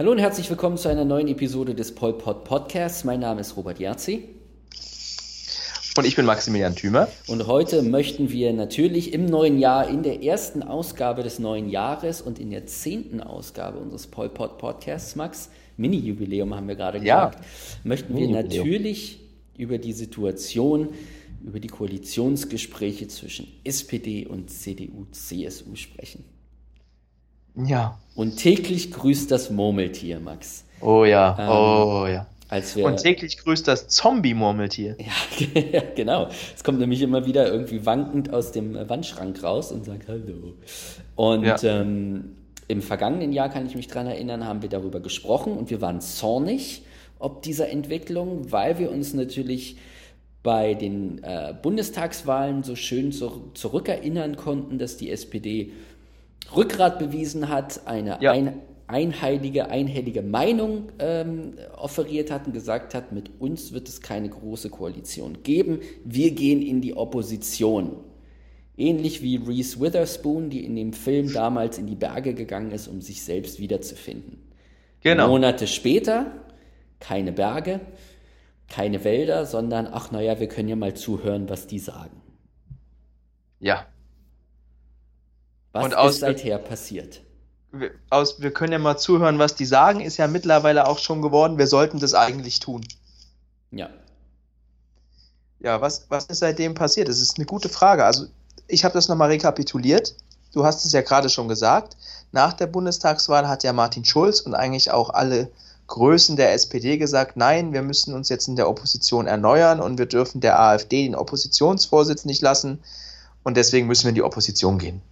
Hallo und herzlich willkommen zu einer neuen Episode des Polpod Podcasts. Mein Name ist Robert Jarzi. Und ich bin Maximilian Thümer. Und heute möchten wir natürlich im neuen Jahr, in der ersten Ausgabe des neuen Jahres und in der zehnten Ausgabe unseres Polpod Podcasts, Max, Mini-Jubiläum haben wir gerade gesagt, ja. möchten wir natürlich über die Situation, über die Koalitionsgespräche zwischen SPD und CDU, CSU sprechen. Ja. Und täglich grüßt das Murmeltier, Max. Oh ja, ähm, oh ja. Wir, und täglich grüßt das Zombie-Murmeltier. Ja, genau. Es kommt nämlich immer wieder irgendwie wankend aus dem Wandschrank raus und sagt Hallo. Und ja. ähm, im vergangenen Jahr, kann ich mich daran erinnern, haben wir darüber gesprochen und wir waren zornig ob dieser Entwicklung, weil wir uns natürlich bei den äh, Bundestagswahlen so schön zu, zurückerinnern konnten, dass die SPD Rückgrat bewiesen hat, eine ja. ein, einheilige, einhellige Meinung ähm, offeriert hat und gesagt hat, mit uns wird es keine große Koalition geben, wir gehen in die Opposition. Ähnlich wie Reese Witherspoon, die in dem Film damals in die Berge gegangen ist, um sich selbst wiederzufinden. Genau. Monate später keine Berge, keine Wälder, sondern ach naja, wir können ja mal zuhören, was die sagen. Ja, was und aus, ist seither passiert? Wir, aus, wir können ja mal zuhören, was die sagen, ist ja mittlerweile auch schon geworden. Wir sollten das eigentlich tun. Ja. Ja, was, was ist seitdem passiert? Das ist eine gute Frage. Also, ich habe das nochmal rekapituliert. Du hast es ja gerade schon gesagt. Nach der Bundestagswahl hat ja Martin Schulz und eigentlich auch alle Größen der SPD gesagt, nein, wir müssen uns jetzt in der Opposition erneuern und wir dürfen der AfD den Oppositionsvorsitz nicht lassen und deswegen müssen wir in die Opposition gehen.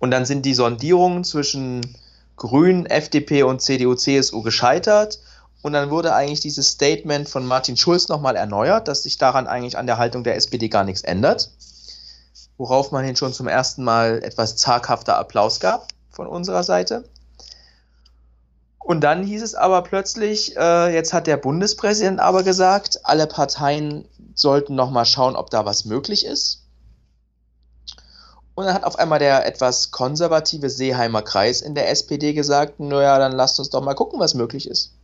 Und dann sind die Sondierungen zwischen Grünen, FDP und CDU, CSU gescheitert. Und dann wurde eigentlich dieses Statement von Martin Schulz nochmal erneuert, dass sich daran eigentlich an der Haltung der SPD gar nichts ändert. Worauf man hin schon zum ersten Mal etwas zaghafter Applaus gab von unserer Seite. Und dann hieß es aber plötzlich, äh, jetzt hat der Bundespräsident aber gesagt, alle Parteien sollten nochmal schauen, ob da was möglich ist. Und dann hat auf einmal der etwas konservative Seeheimer Kreis in der SPD gesagt, naja, dann lasst uns doch mal gucken, was möglich ist.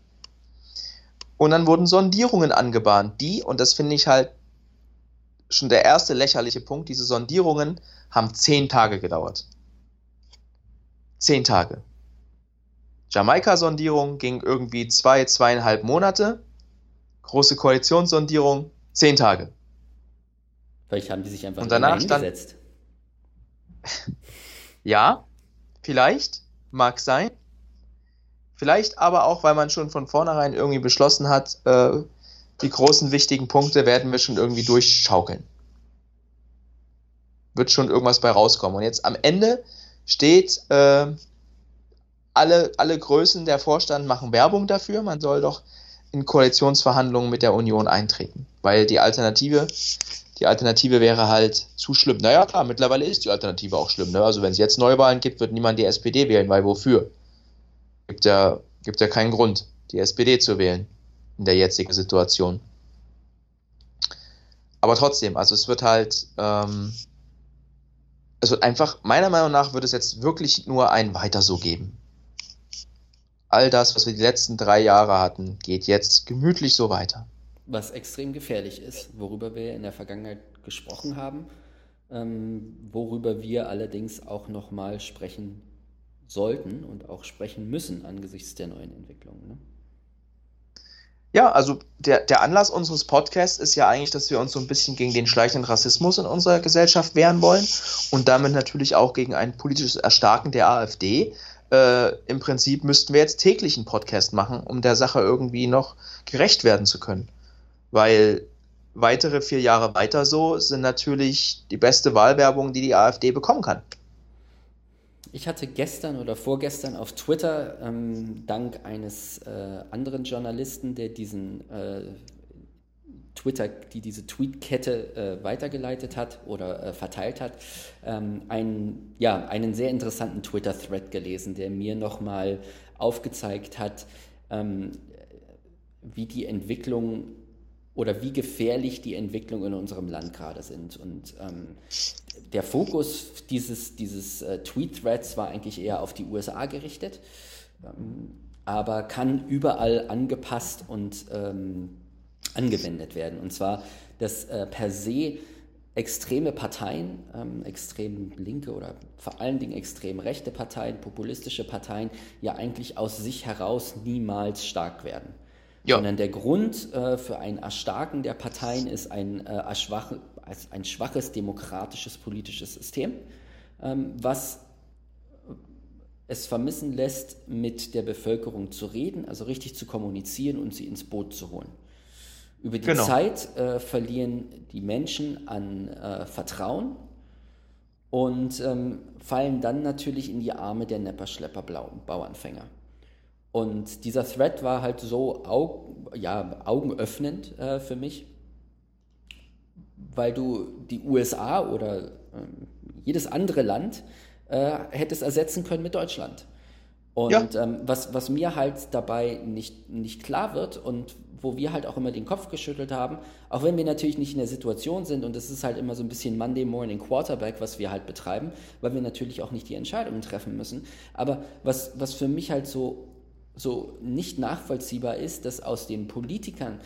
Und dann wurden Sondierungen angebahnt, die, und das finde ich halt schon der erste lächerliche Punkt, diese Sondierungen haben zehn Tage gedauert. Zehn Tage. Jamaika-Sondierung ging irgendwie zwei, zweieinhalb Monate. Große Koalitionssondierung, zehn Tage. Vielleicht haben die sich einfach und danach. Stand, ja, vielleicht, mag sein. Vielleicht aber auch, weil man schon von vornherein irgendwie beschlossen hat, äh, die großen wichtigen Punkte werden wir schon irgendwie durchschaukeln. Wird schon irgendwas bei rauskommen. Und jetzt am Ende steht, äh, alle, alle Größen der Vorstand machen Werbung dafür. Man soll doch in Koalitionsverhandlungen mit der Union eintreten. Weil die Alternative die Alternative wäre halt zu schlimm. Naja, klar, mittlerweile ist die Alternative auch schlimm. Ne? Also wenn es jetzt Neuwahlen gibt, wird niemand die SPD wählen, weil wofür? Gibt ja, gibt ja keinen Grund, die SPD zu wählen in der jetzigen Situation. Aber trotzdem, also es wird halt, ähm, es wird einfach, meiner Meinung nach wird es jetzt wirklich nur ein Weiter so geben. All das, was wir die letzten drei Jahre hatten, geht jetzt gemütlich so weiter was extrem gefährlich ist, worüber wir in der Vergangenheit gesprochen haben, ähm, worüber wir allerdings auch nochmal sprechen sollten und auch sprechen müssen angesichts der neuen Entwicklungen. Ne? Ja, also der, der Anlass unseres Podcasts ist ja eigentlich, dass wir uns so ein bisschen gegen den schleichenden Rassismus in unserer Gesellschaft wehren wollen und damit natürlich auch gegen ein politisches Erstarken der AfD. Äh, Im Prinzip müssten wir jetzt täglich einen Podcast machen, um der Sache irgendwie noch gerecht werden zu können weil weitere vier Jahre weiter so sind natürlich die beste Wahlwerbung, die die AfD bekommen kann. Ich hatte gestern oder vorgestern auf Twitter ähm, dank eines äh, anderen Journalisten, der diesen äh, Twitter, die diese Tweetkette äh, weitergeleitet hat oder äh, verteilt hat, ähm, einen, ja, einen sehr interessanten Twitter-Thread gelesen, der mir nochmal aufgezeigt hat, ähm, wie die Entwicklung oder wie gefährlich die Entwicklungen in unserem Land gerade sind. Und ähm, der Fokus dieses, dieses äh, Tweet-Threads war eigentlich eher auf die USA gerichtet, ähm, aber kann überall angepasst und ähm, angewendet werden. Und zwar, dass äh, per se extreme Parteien, ähm, extrem linke oder vor allen Dingen extrem rechte Parteien, populistische Parteien ja eigentlich aus sich heraus niemals stark werden. Ja. Sondern der Grund äh, für ein Erstarken der Parteien ist ein, äh, schwache, ein schwaches demokratisches politisches System, ähm, was es vermissen lässt, mit der Bevölkerung zu reden, also richtig zu kommunizieren und sie ins Boot zu holen. Über die genau. Zeit äh, verlieren die Menschen an äh, Vertrauen und ähm, fallen dann natürlich in die Arme der Nepperschlepper Bauernfänger. Und dieser Thread war halt so Aug ja, augenöffnend äh, für mich, weil du die USA oder äh, jedes andere Land äh, hättest ersetzen können mit Deutschland. Und ja. ähm, was, was mir halt dabei nicht, nicht klar wird und wo wir halt auch immer den Kopf geschüttelt haben, auch wenn wir natürlich nicht in der Situation sind und es ist halt immer so ein bisschen Monday Morning Quarterback, was wir halt betreiben, weil wir natürlich auch nicht die Entscheidungen treffen müssen. Aber was, was für mich halt so so nicht nachvollziehbar ist, dass aus den Politikern,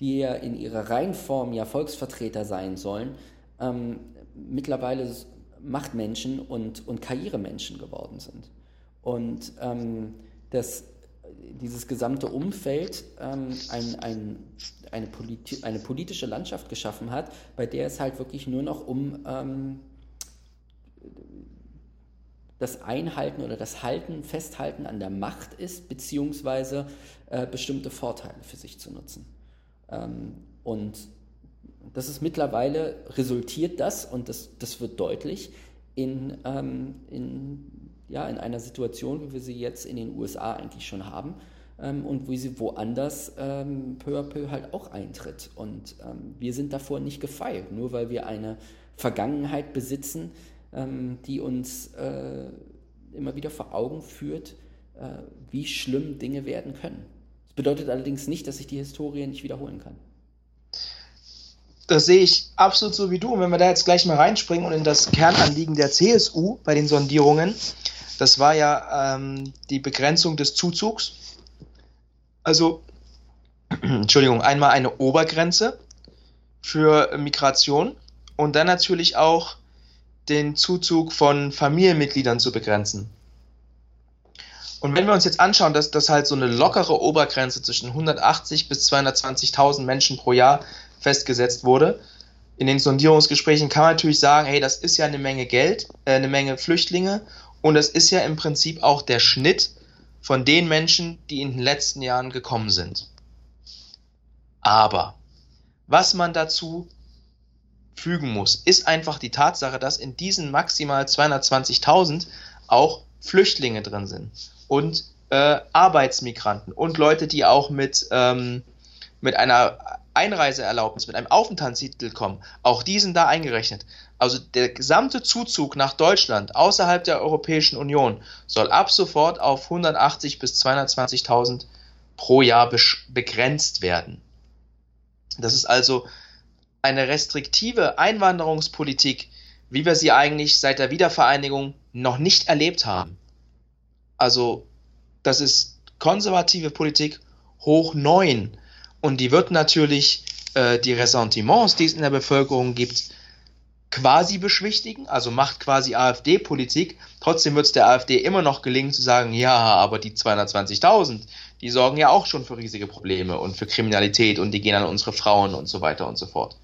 die ja in ihrer Reihenform ja Volksvertreter sein sollen, ähm, mittlerweile Machtmenschen und, und Karrieremenschen geworden sind. Und ähm, dass dieses gesamte Umfeld ähm, ein, ein, eine, politi eine politische Landschaft geschaffen hat, bei der es halt wirklich nur noch um ähm, das Einhalten oder das Halten, Festhalten an der Macht ist, beziehungsweise äh, bestimmte Vorteile für sich zu nutzen. Ähm, und das ist mittlerweile, resultiert das, und das, das wird deutlich, in, ähm, in, ja, in einer Situation, wie wir sie jetzt in den USA eigentlich schon haben ähm, und wie sie woanders ähm, peu à peu halt auch eintritt. Und ähm, wir sind davor nicht gefeilt, nur weil wir eine Vergangenheit besitzen, ähm, die uns äh, immer wieder vor Augen führt, äh, wie schlimm Dinge werden können. Das bedeutet allerdings nicht, dass sich die Historie nicht wiederholen kann. Das sehe ich absolut so wie du. Und wenn wir da jetzt gleich mal reinspringen und in das Kernanliegen der CSU bei den Sondierungen, das war ja ähm, die Begrenzung des Zuzugs. Also, Entschuldigung, einmal eine Obergrenze für Migration und dann natürlich auch den Zuzug von Familienmitgliedern zu begrenzen. Und wenn wir uns jetzt anschauen, dass das halt so eine lockere Obergrenze zwischen 180 bis 220.000 Menschen pro Jahr festgesetzt wurde, in den Sondierungsgesprächen kann man natürlich sagen, hey, das ist ja eine Menge Geld, äh, eine Menge Flüchtlinge und das ist ja im Prinzip auch der Schnitt von den Menschen, die in den letzten Jahren gekommen sind. Aber was man dazu fügen muss, ist einfach die Tatsache, dass in diesen maximal 220.000 auch Flüchtlinge drin sind und äh, Arbeitsmigranten und Leute, die auch mit, ähm, mit einer Einreiseerlaubnis, mit einem Aufenthaltstitel kommen. Auch die sind da eingerechnet. Also der gesamte Zuzug nach Deutschland außerhalb der Europäischen Union soll ab sofort auf 180 bis 220.000 pro Jahr begrenzt werden. Das ist also eine restriktive Einwanderungspolitik, wie wir sie eigentlich seit der Wiedervereinigung noch nicht erlebt haben. Also, das ist konservative Politik hoch neun. Und die wird natürlich äh, die Ressentiments, die es in der Bevölkerung gibt, quasi beschwichtigen, also macht quasi AfD-Politik. Trotzdem wird es der AfD immer noch gelingen zu sagen, ja, aber die 220.000, die sorgen ja auch schon für riesige Probleme und für Kriminalität und die gehen an unsere Frauen und so weiter und so fort.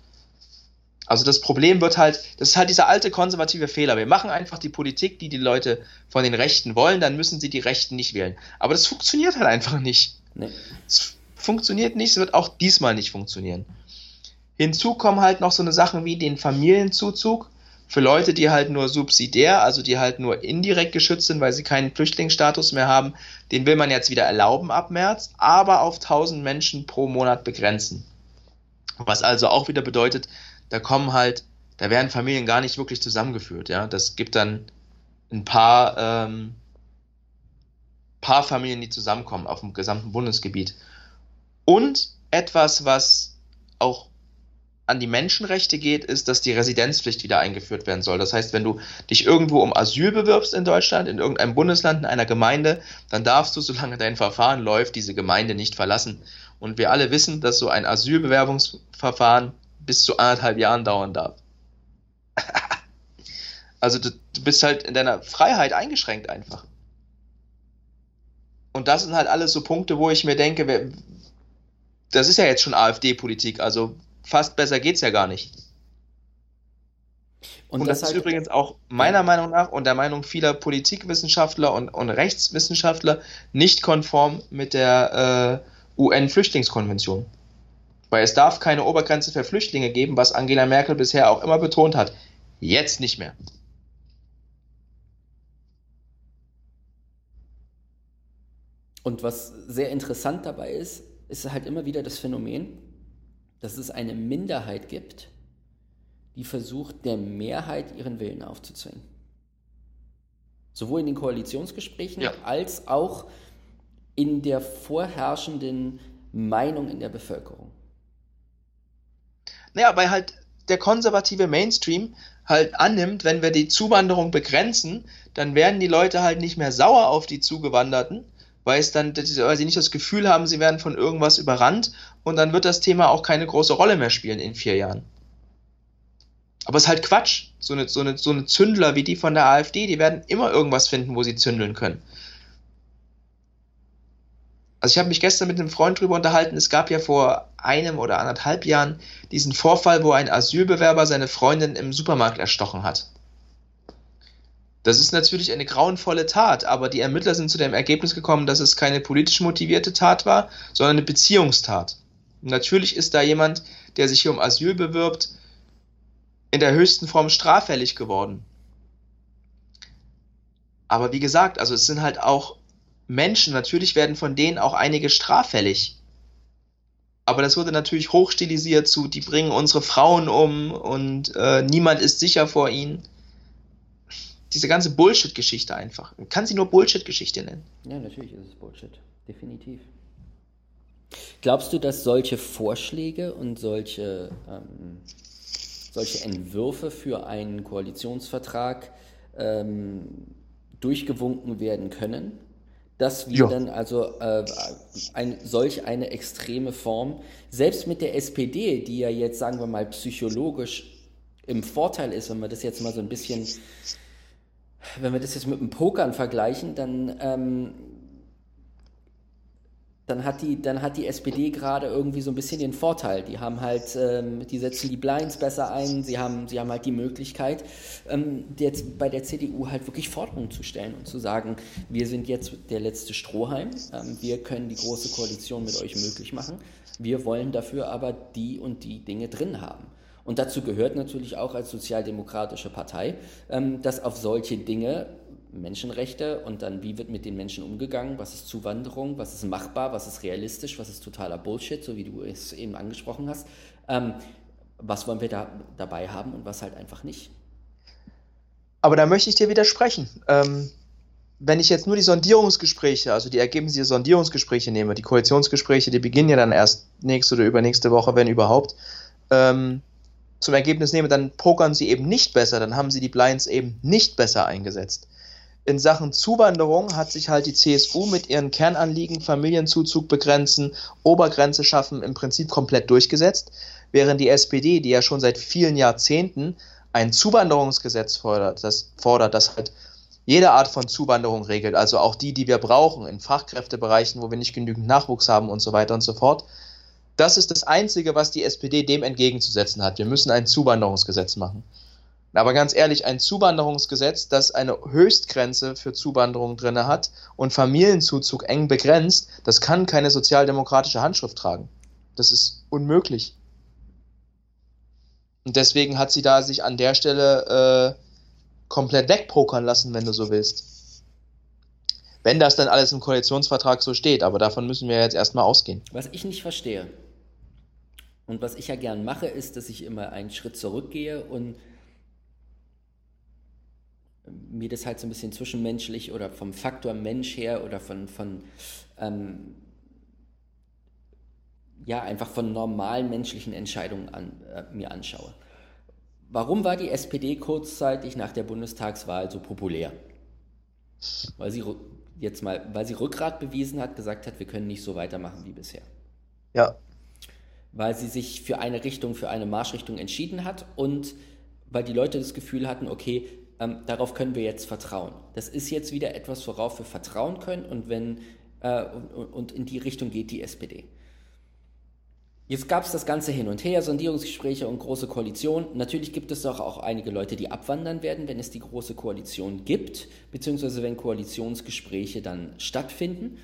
Also das Problem wird halt, das ist halt dieser alte konservative Fehler. Wir machen einfach die Politik, die die Leute von den Rechten wollen, dann müssen sie die Rechten nicht wählen. Aber das funktioniert halt einfach nicht. Nee. Es funktioniert nicht, es wird auch diesmal nicht funktionieren. Hinzu kommen halt noch so eine Sachen wie den Familienzuzug für Leute, die halt nur subsidiär, also die halt nur indirekt geschützt sind, weil sie keinen Flüchtlingsstatus mehr haben. Den will man jetzt wieder erlauben ab März, aber auf 1000 Menschen pro Monat begrenzen. Was also auch wieder bedeutet, da kommen halt, da werden Familien gar nicht wirklich zusammengeführt, ja. Das gibt dann ein paar, ähm, paar Familien, die zusammenkommen auf dem gesamten Bundesgebiet. Und etwas, was auch an die Menschenrechte geht, ist, dass die Residenzpflicht wieder eingeführt werden soll. Das heißt, wenn du dich irgendwo um Asyl bewirbst in Deutschland, in irgendeinem Bundesland, in einer Gemeinde, dann darfst du, solange dein Verfahren läuft, diese Gemeinde nicht verlassen. Und wir alle wissen, dass so ein Asylbewerbungsverfahren bis zu anderthalb Jahren dauern darf. also du, du bist halt in deiner Freiheit eingeschränkt einfach. Und das sind halt alles so Punkte, wo ich mir denke, das ist ja jetzt schon AfD-Politik, also fast besser geht's ja gar nicht. Und, und das, das halt ist übrigens auch meiner Meinung nach und der Meinung vieler Politikwissenschaftler und, und Rechtswissenschaftler nicht konform mit der äh, UN-Flüchtlingskonvention. Weil es darf keine Obergrenze für Flüchtlinge geben, was Angela Merkel bisher auch immer betont hat. Jetzt nicht mehr. Und was sehr interessant dabei ist, ist halt immer wieder das Phänomen, dass es eine Minderheit gibt, die versucht, der Mehrheit ihren Willen aufzuzwingen. Sowohl in den Koalitionsgesprächen ja. als auch in der vorherrschenden Meinung in der Bevölkerung. Naja, weil halt der konservative Mainstream halt annimmt, wenn wir die Zuwanderung begrenzen, dann werden die Leute halt nicht mehr sauer auf die Zugewanderten, weil es dann, weil sie nicht das Gefühl haben, sie werden von irgendwas überrannt und dann wird das Thema auch keine große Rolle mehr spielen in vier Jahren. Aber es ist halt Quatsch. So eine, so, eine, so eine Zündler wie die von der AfD, die werden immer irgendwas finden, wo sie zündeln können. Also ich habe mich gestern mit einem Freund drüber unterhalten, es gab ja vor einem oder anderthalb Jahren diesen Vorfall, wo ein Asylbewerber seine Freundin im Supermarkt erstochen hat. Das ist natürlich eine grauenvolle Tat, aber die Ermittler sind zu dem Ergebnis gekommen, dass es keine politisch motivierte Tat war, sondern eine Beziehungstat. Natürlich ist da jemand, der sich hier um Asyl bewirbt, in der höchsten Form straffällig geworden. Aber wie gesagt, also es sind halt auch Menschen, natürlich werden von denen auch einige straffällig. Aber das wurde natürlich hochstilisiert zu, die bringen unsere Frauen um und äh, niemand ist sicher vor ihnen diese ganze Bullshit-Geschichte einfach. Man kann sie nur Bullshit-Geschichte nennen. Ja, natürlich ist es Bullshit. Definitiv. Glaubst du, dass solche Vorschläge und solche, ähm, solche Entwürfe für einen Koalitionsvertrag ähm, durchgewunken werden können? Dass wir ja. dann also äh, ein, solch eine extreme Form, selbst mit der SPD, die ja jetzt, sagen wir mal, psychologisch im Vorteil ist, wenn man das jetzt mal so ein bisschen wenn wir das jetzt mit dem Pokern vergleichen, dann, ähm, dann, hat die, dann hat die SPD gerade irgendwie so ein bisschen den Vorteil. Die haben halt, ähm, die setzen die Blinds besser ein, sie haben, sie haben halt die Möglichkeit, ähm, jetzt bei der CDU halt wirklich Forderungen zu stellen und zu sagen, wir sind jetzt der letzte Strohhalm, ähm, wir können die große Koalition mit euch möglich machen, wir wollen dafür aber die und die Dinge drin haben. Und dazu gehört natürlich auch als sozialdemokratische Partei, ähm, dass auf solche Dinge Menschenrechte und dann, wie wird mit den Menschen umgegangen, was ist Zuwanderung, was ist machbar, was ist realistisch, was ist totaler Bullshit, so wie du es eben angesprochen hast. Ähm, was wollen wir da dabei haben und was halt einfach nicht. Aber da möchte ich dir widersprechen. Ähm, wenn ich jetzt nur die Sondierungsgespräche, also die Ergebnisse der Sondierungsgespräche nehme, die Koalitionsgespräche, die beginnen ja dann erst nächste oder übernächste Woche, wenn überhaupt, ähm, zum Ergebnis nehme, dann pokern sie eben nicht besser, dann haben sie die Blinds eben nicht besser eingesetzt. In Sachen Zuwanderung hat sich halt die CSU mit ihren Kernanliegen Familienzuzug begrenzen, Obergrenze schaffen im Prinzip komplett durchgesetzt, während die SPD, die ja schon seit vielen Jahrzehnten ein Zuwanderungsgesetz fordert, das fordert, das halt jede Art von Zuwanderung regelt, also auch die, die wir brauchen in Fachkräftebereichen, wo wir nicht genügend Nachwuchs haben und so weiter und so fort, das ist das Einzige, was die SPD dem entgegenzusetzen hat. Wir müssen ein Zuwanderungsgesetz machen. Aber ganz ehrlich, ein Zuwanderungsgesetz, das eine Höchstgrenze für Zuwanderung drin hat und Familienzuzug eng begrenzt, das kann keine sozialdemokratische Handschrift tragen. Das ist unmöglich. Und deswegen hat sie da sich an der Stelle äh, komplett wegpokern lassen, wenn du so willst. Wenn das dann alles im Koalitionsvertrag so steht, aber davon müssen wir jetzt erstmal ausgehen. Was ich nicht verstehe und was ich ja gern mache, ist, dass ich immer einen Schritt zurückgehe und mir das halt so ein bisschen zwischenmenschlich oder vom Faktor Mensch her oder von, von ähm, ja, einfach von normalen menschlichen Entscheidungen an, äh, mir anschaue. Warum war die SPD kurzzeitig nach der Bundestagswahl so populär? Weil sie jetzt mal, weil sie Rückgrat bewiesen hat, gesagt hat, wir können nicht so weitermachen wie bisher. Ja. Weil sie sich für eine Richtung, für eine Marschrichtung entschieden hat und weil die Leute das Gefühl hatten, okay, ähm, darauf können wir jetzt vertrauen. Das ist jetzt wieder etwas, worauf wir vertrauen können und wenn äh, und, und in die Richtung geht die SPD. Jetzt gab es das Ganze hin und her, Sondierungsgespräche und große Koalition. Natürlich gibt es doch auch einige Leute, die abwandern werden, wenn es die große Koalition gibt, beziehungsweise wenn Koalitionsgespräche dann stattfinden.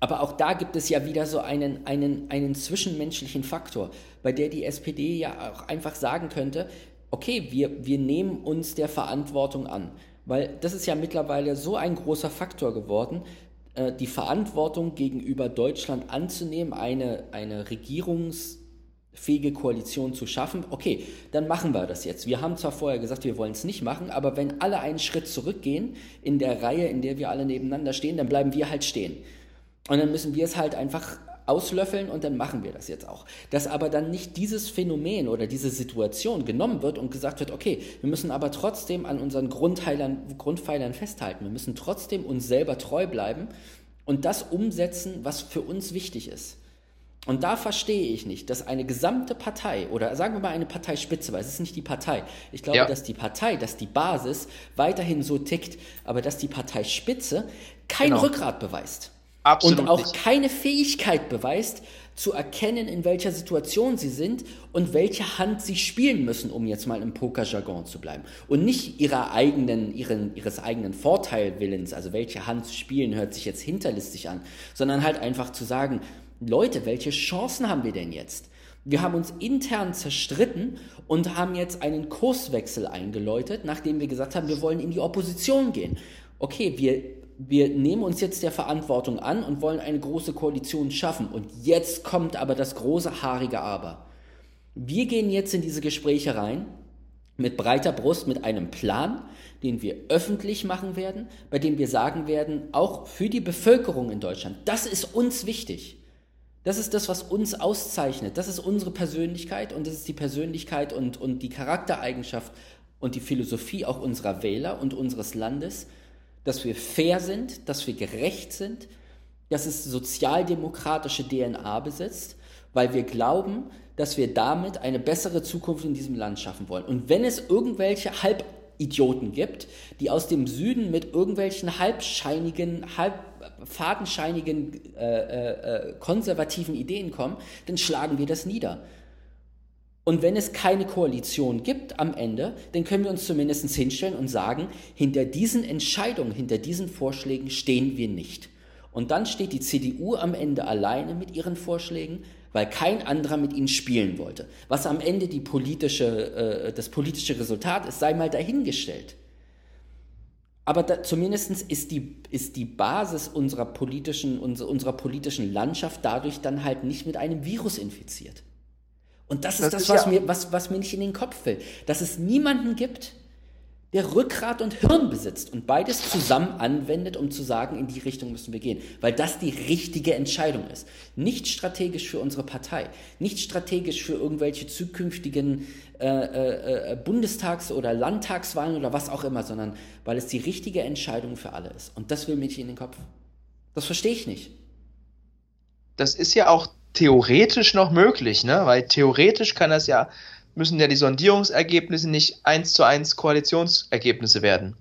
Aber auch da gibt es ja wieder so einen, einen, einen zwischenmenschlichen Faktor, bei der die SPD ja auch einfach sagen könnte, okay, wir, wir nehmen uns der Verantwortung an. Weil das ist ja mittlerweile so ein großer Faktor geworden, äh, die Verantwortung gegenüber Deutschland anzunehmen, eine, eine regierungsfähige Koalition zu schaffen. Okay, dann machen wir das jetzt. Wir haben zwar vorher gesagt, wir wollen es nicht machen, aber wenn alle einen Schritt zurückgehen in der Reihe, in der wir alle nebeneinander stehen, dann bleiben wir halt stehen. Und dann müssen wir es halt einfach auslöffeln und dann machen wir das jetzt auch. Dass aber dann nicht dieses Phänomen oder diese Situation genommen wird und gesagt wird, okay, wir müssen aber trotzdem an unseren Grundpfeilern, Grundpfeilern festhalten. Wir müssen trotzdem uns selber treu bleiben und das umsetzen, was für uns wichtig ist. Und da verstehe ich nicht, dass eine gesamte Partei oder sagen wir mal eine Parteispitze, weil es ist nicht die Partei. Ich glaube, ja. dass die Partei, dass die Basis weiterhin so tickt, aber dass die Parteispitze kein genau. Rückgrat beweist. Absolut und auch nicht. keine Fähigkeit beweist, zu erkennen, in welcher Situation sie sind und welche Hand sie spielen müssen, um jetzt mal im Pokerjargon zu bleiben. Und nicht ihrer eigenen, ihren, ihres eigenen Vorteilwillens, also welche Hand zu spielen, hört sich jetzt hinterlistig an, sondern halt einfach zu sagen, Leute, welche Chancen haben wir denn jetzt? Wir haben uns intern zerstritten und haben jetzt einen Kurswechsel eingeläutet, nachdem wir gesagt haben, wir wollen in die Opposition gehen. Okay, wir wir nehmen uns jetzt der Verantwortung an und wollen eine große Koalition schaffen. Und jetzt kommt aber das große haarige Aber. Wir gehen jetzt in diese Gespräche rein mit breiter Brust, mit einem Plan, den wir öffentlich machen werden, bei dem wir sagen werden, auch für die Bevölkerung in Deutschland, das ist uns wichtig. Das ist das, was uns auszeichnet. Das ist unsere Persönlichkeit und das ist die Persönlichkeit und, und die Charaktereigenschaft und die Philosophie auch unserer Wähler und unseres Landes dass wir fair sind, dass wir gerecht sind, dass es sozialdemokratische DNA besitzt, weil wir glauben, dass wir damit eine bessere Zukunft in diesem Land schaffen wollen. Und wenn es irgendwelche Halbidioten gibt, die aus dem Süden mit irgendwelchen halbscheinigen, halb fadenscheinigen, äh, äh, äh konservativen Ideen kommen, dann schlagen wir das nieder. Und wenn es keine Koalition gibt am Ende, dann können wir uns zumindest hinstellen und sagen, hinter diesen Entscheidungen, hinter diesen Vorschlägen stehen wir nicht. Und dann steht die CDU am Ende alleine mit ihren Vorschlägen, weil kein anderer mit ihnen spielen wollte. Was am Ende die politische, äh, das politische Resultat ist, sei mal dahingestellt. Aber da, zumindest ist die, ist die Basis unserer politischen, unserer politischen Landschaft dadurch dann halt nicht mit einem Virus infiziert. Und das ist das, das ist was, ja mir, was, was mir nicht in den Kopf will. Dass es niemanden gibt, der Rückgrat und Hirn besitzt und beides zusammen anwendet, um zu sagen, in die Richtung müssen wir gehen. Weil das die richtige Entscheidung ist. Nicht strategisch für unsere Partei, nicht strategisch für irgendwelche zukünftigen äh, äh, äh Bundestags- oder Landtagswahlen oder was auch immer, sondern weil es die richtige Entscheidung für alle ist. Und das will mir nicht in den Kopf. Das verstehe ich nicht. Das ist ja auch theoretisch noch möglich, ne? Weil theoretisch kann das ja, müssen ja die Sondierungsergebnisse nicht eins zu eins Koalitionsergebnisse werden.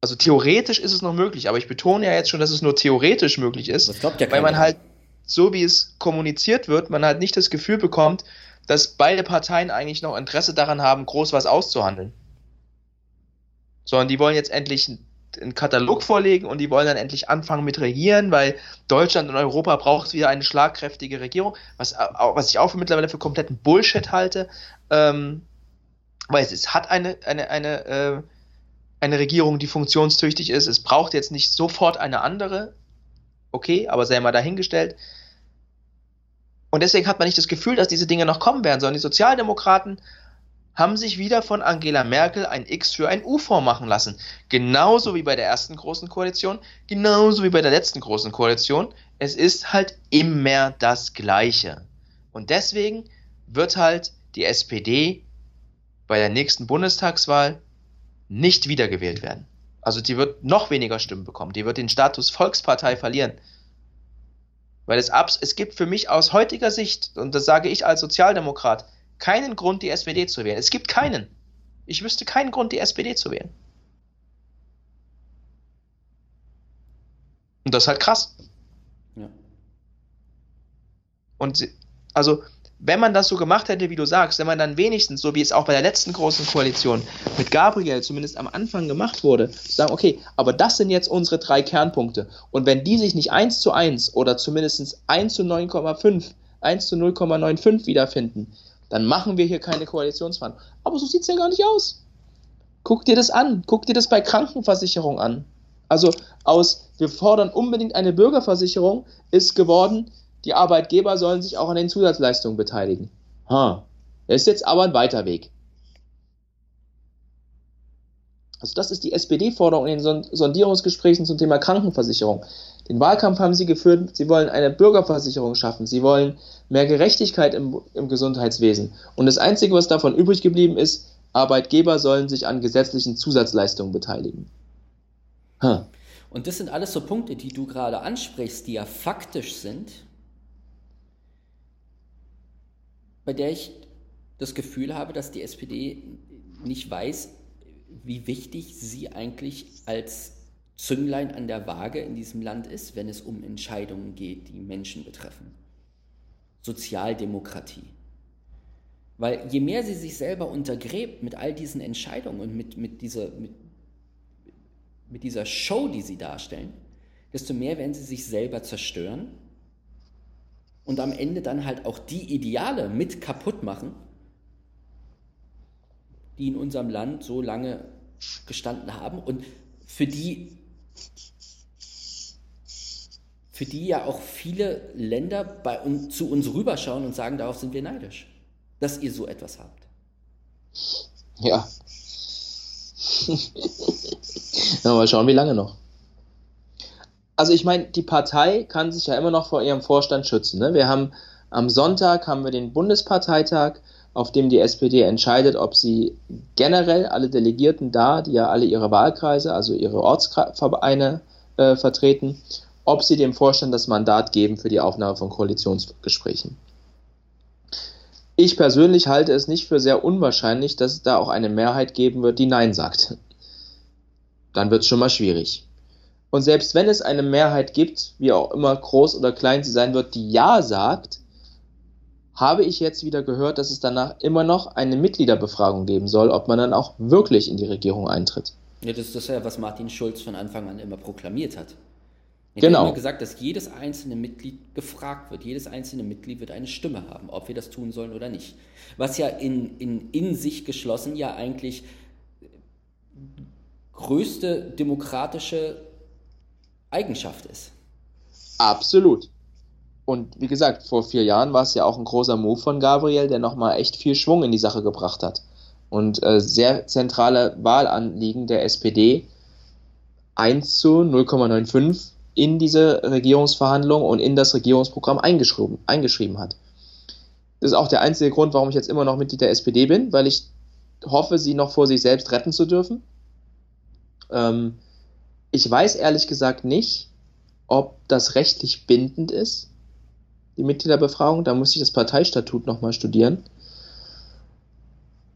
Also theoretisch ist es noch möglich, aber ich betone ja jetzt schon, dass es nur theoretisch möglich ist, ja weil man halt, so wie es kommuniziert wird, man halt nicht das Gefühl bekommt, dass beide Parteien eigentlich noch Interesse daran haben, groß was auszuhandeln. Sondern die wollen jetzt endlich einen Katalog vorlegen und die wollen dann endlich anfangen mit Regieren, weil Deutschland und Europa braucht wieder eine schlagkräftige Regierung, was, was ich auch mittlerweile für kompletten Bullshit halte, ähm, weil es, es hat eine, eine, eine, äh, eine Regierung, die funktionstüchtig ist, es braucht jetzt nicht sofort eine andere, okay, aber sei mal dahingestellt. Und deswegen hat man nicht das Gefühl, dass diese Dinge noch kommen werden, sondern die Sozialdemokraten haben sich wieder von Angela Merkel ein X für ein U vormachen lassen. Genauso wie bei der ersten großen Koalition, genauso wie bei der letzten großen Koalition. es ist halt immer das Gleiche. Und deswegen wird halt die SPD bei der nächsten Bundestagswahl nicht wiedergewählt werden. Also die wird noch weniger Stimmen bekommen. Die wird den Status Volkspartei verlieren. Weil es, es gibt für mich aus heutiger Sicht, und das sage ich als Sozialdemokrat, keinen Grund, die SPD zu wählen. Es gibt keinen. Ich wüsste keinen Grund, die SPD zu wählen. Und das ist halt krass. Ja. Und also, wenn man das so gemacht hätte, wie du sagst, wenn man dann wenigstens, so wie es auch bei der letzten großen Koalition mit Gabriel zumindest am Anfang gemacht wurde, sagen, okay, aber das sind jetzt unsere drei Kernpunkte. Und wenn die sich nicht 1 zu 1 oder zumindest 1 zu 9,5, 1 zu 0,95 wiederfinden, dann machen wir hier keine Koalitionsverhandlungen. Aber so sieht es ja gar nicht aus. Guck dir das an. Guck dir das bei Krankenversicherung an. Also aus, wir fordern unbedingt eine Bürgerversicherung, ist geworden, die Arbeitgeber sollen sich auch an den Zusatzleistungen beteiligen. Ha, ist jetzt aber ein weiter Weg. Also das ist die SPD-Forderung in den Sondierungsgesprächen zum Thema Krankenversicherung. Den Wahlkampf haben sie geführt, sie wollen eine Bürgerversicherung schaffen, sie wollen mehr Gerechtigkeit im, im Gesundheitswesen. Und das Einzige, was davon übrig geblieben ist, Arbeitgeber sollen sich an gesetzlichen Zusatzleistungen beteiligen. Huh. Und das sind alles so Punkte, die du gerade ansprichst, die ja faktisch sind, bei der ich das Gefühl habe, dass die SPD nicht weiß, wie wichtig sie eigentlich als Zünglein an der Waage in diesem Land ist, wenn es um Entscheidungen geht, die Menschen betreffen. Sozialdemokratie. Weil je mehr sie sich selber untergräbt mit all diesen Entscheidungen und mit, mit, dieser, mit, mit dieser Show, die sie darstellen, desto mehr werden sie sich selber zerstören und am Ende dann halt auch die Ideale mit kaputt machen, die in unserem Land so lange gestanden haben und für die für die ja auch viele Länder bei uns, zu uns rüberschauen und sagen, darauf sind wir neidisch, dass ihr so etwas habt. Ja. ja mal schauen, wie lange noch. Also ich meine, die Partei kann sich ja immer noch vor ihrem Vorstand schützen. Ne? Wir haben am Sonntag haben wir den Bundesparteitag, auf dem die SPD entscheidet, ob sie generell alle Delegierten da, die ja alle ihre Wahlkreise, also ihre Ortsvereine äh, vertreten, ob sie dem Vorstand das Mandat geben für die Aufnahme von Koalitionsgesprächen. Ich persönlich halte es nicht für sehr unwahrscheinlich, dass es da auch eine Mehrheit geben wird, die Nein sagt. Dann wird es schon mal schwierig. Und selbst wenn es eine Mehrheit gibt, wie auch immer groß oder klein sie sein wird, die Ja sagt, habe ich jetzt wieder gehört, dass es danach immer noch eine Mitgliederbefragung geben soll, ob man dann auch wirklich in die Regierung eintritt. Ja, das ist ja, was Martin Schulz von Anfang an immer proklamiert hat. Er genau. hat immer gesagt, dass jedes einzelne Mitglied gefragt wird. Jedes einzelne Mitglied wird eine Stimme haben, ob wir das tun sollen oder nicht. Was ja in, in, in sich geschlossen ja eigentlich größte demokratische Eigenschaft ist. Absolut. Und wie gesagt, vor vier Jahren war es ja auch ein großer Move von Gabriel, der nochmal echt viel Schwung in die Sache gebracht hat. Und äh, sehr zentrale Wahlanliegen der SPD 1 zu 0,95 in diese Regierungsverhandlung und in das Regierungsprogramm eingeschrieben, eingeschrieben hat. Das ist auch der einzige Grund, warum ich jetzt immer noch Mitglied der SPD bin, weil ich hoffe, sie noch vor sich selbst retten zu dürfen. Ähm, ich weiß ehrlich gesagt nicht, ob das rechtlich bindend ist, die Mitgliederbefragung. Da muss ich das Parteistatut nochmal studieren.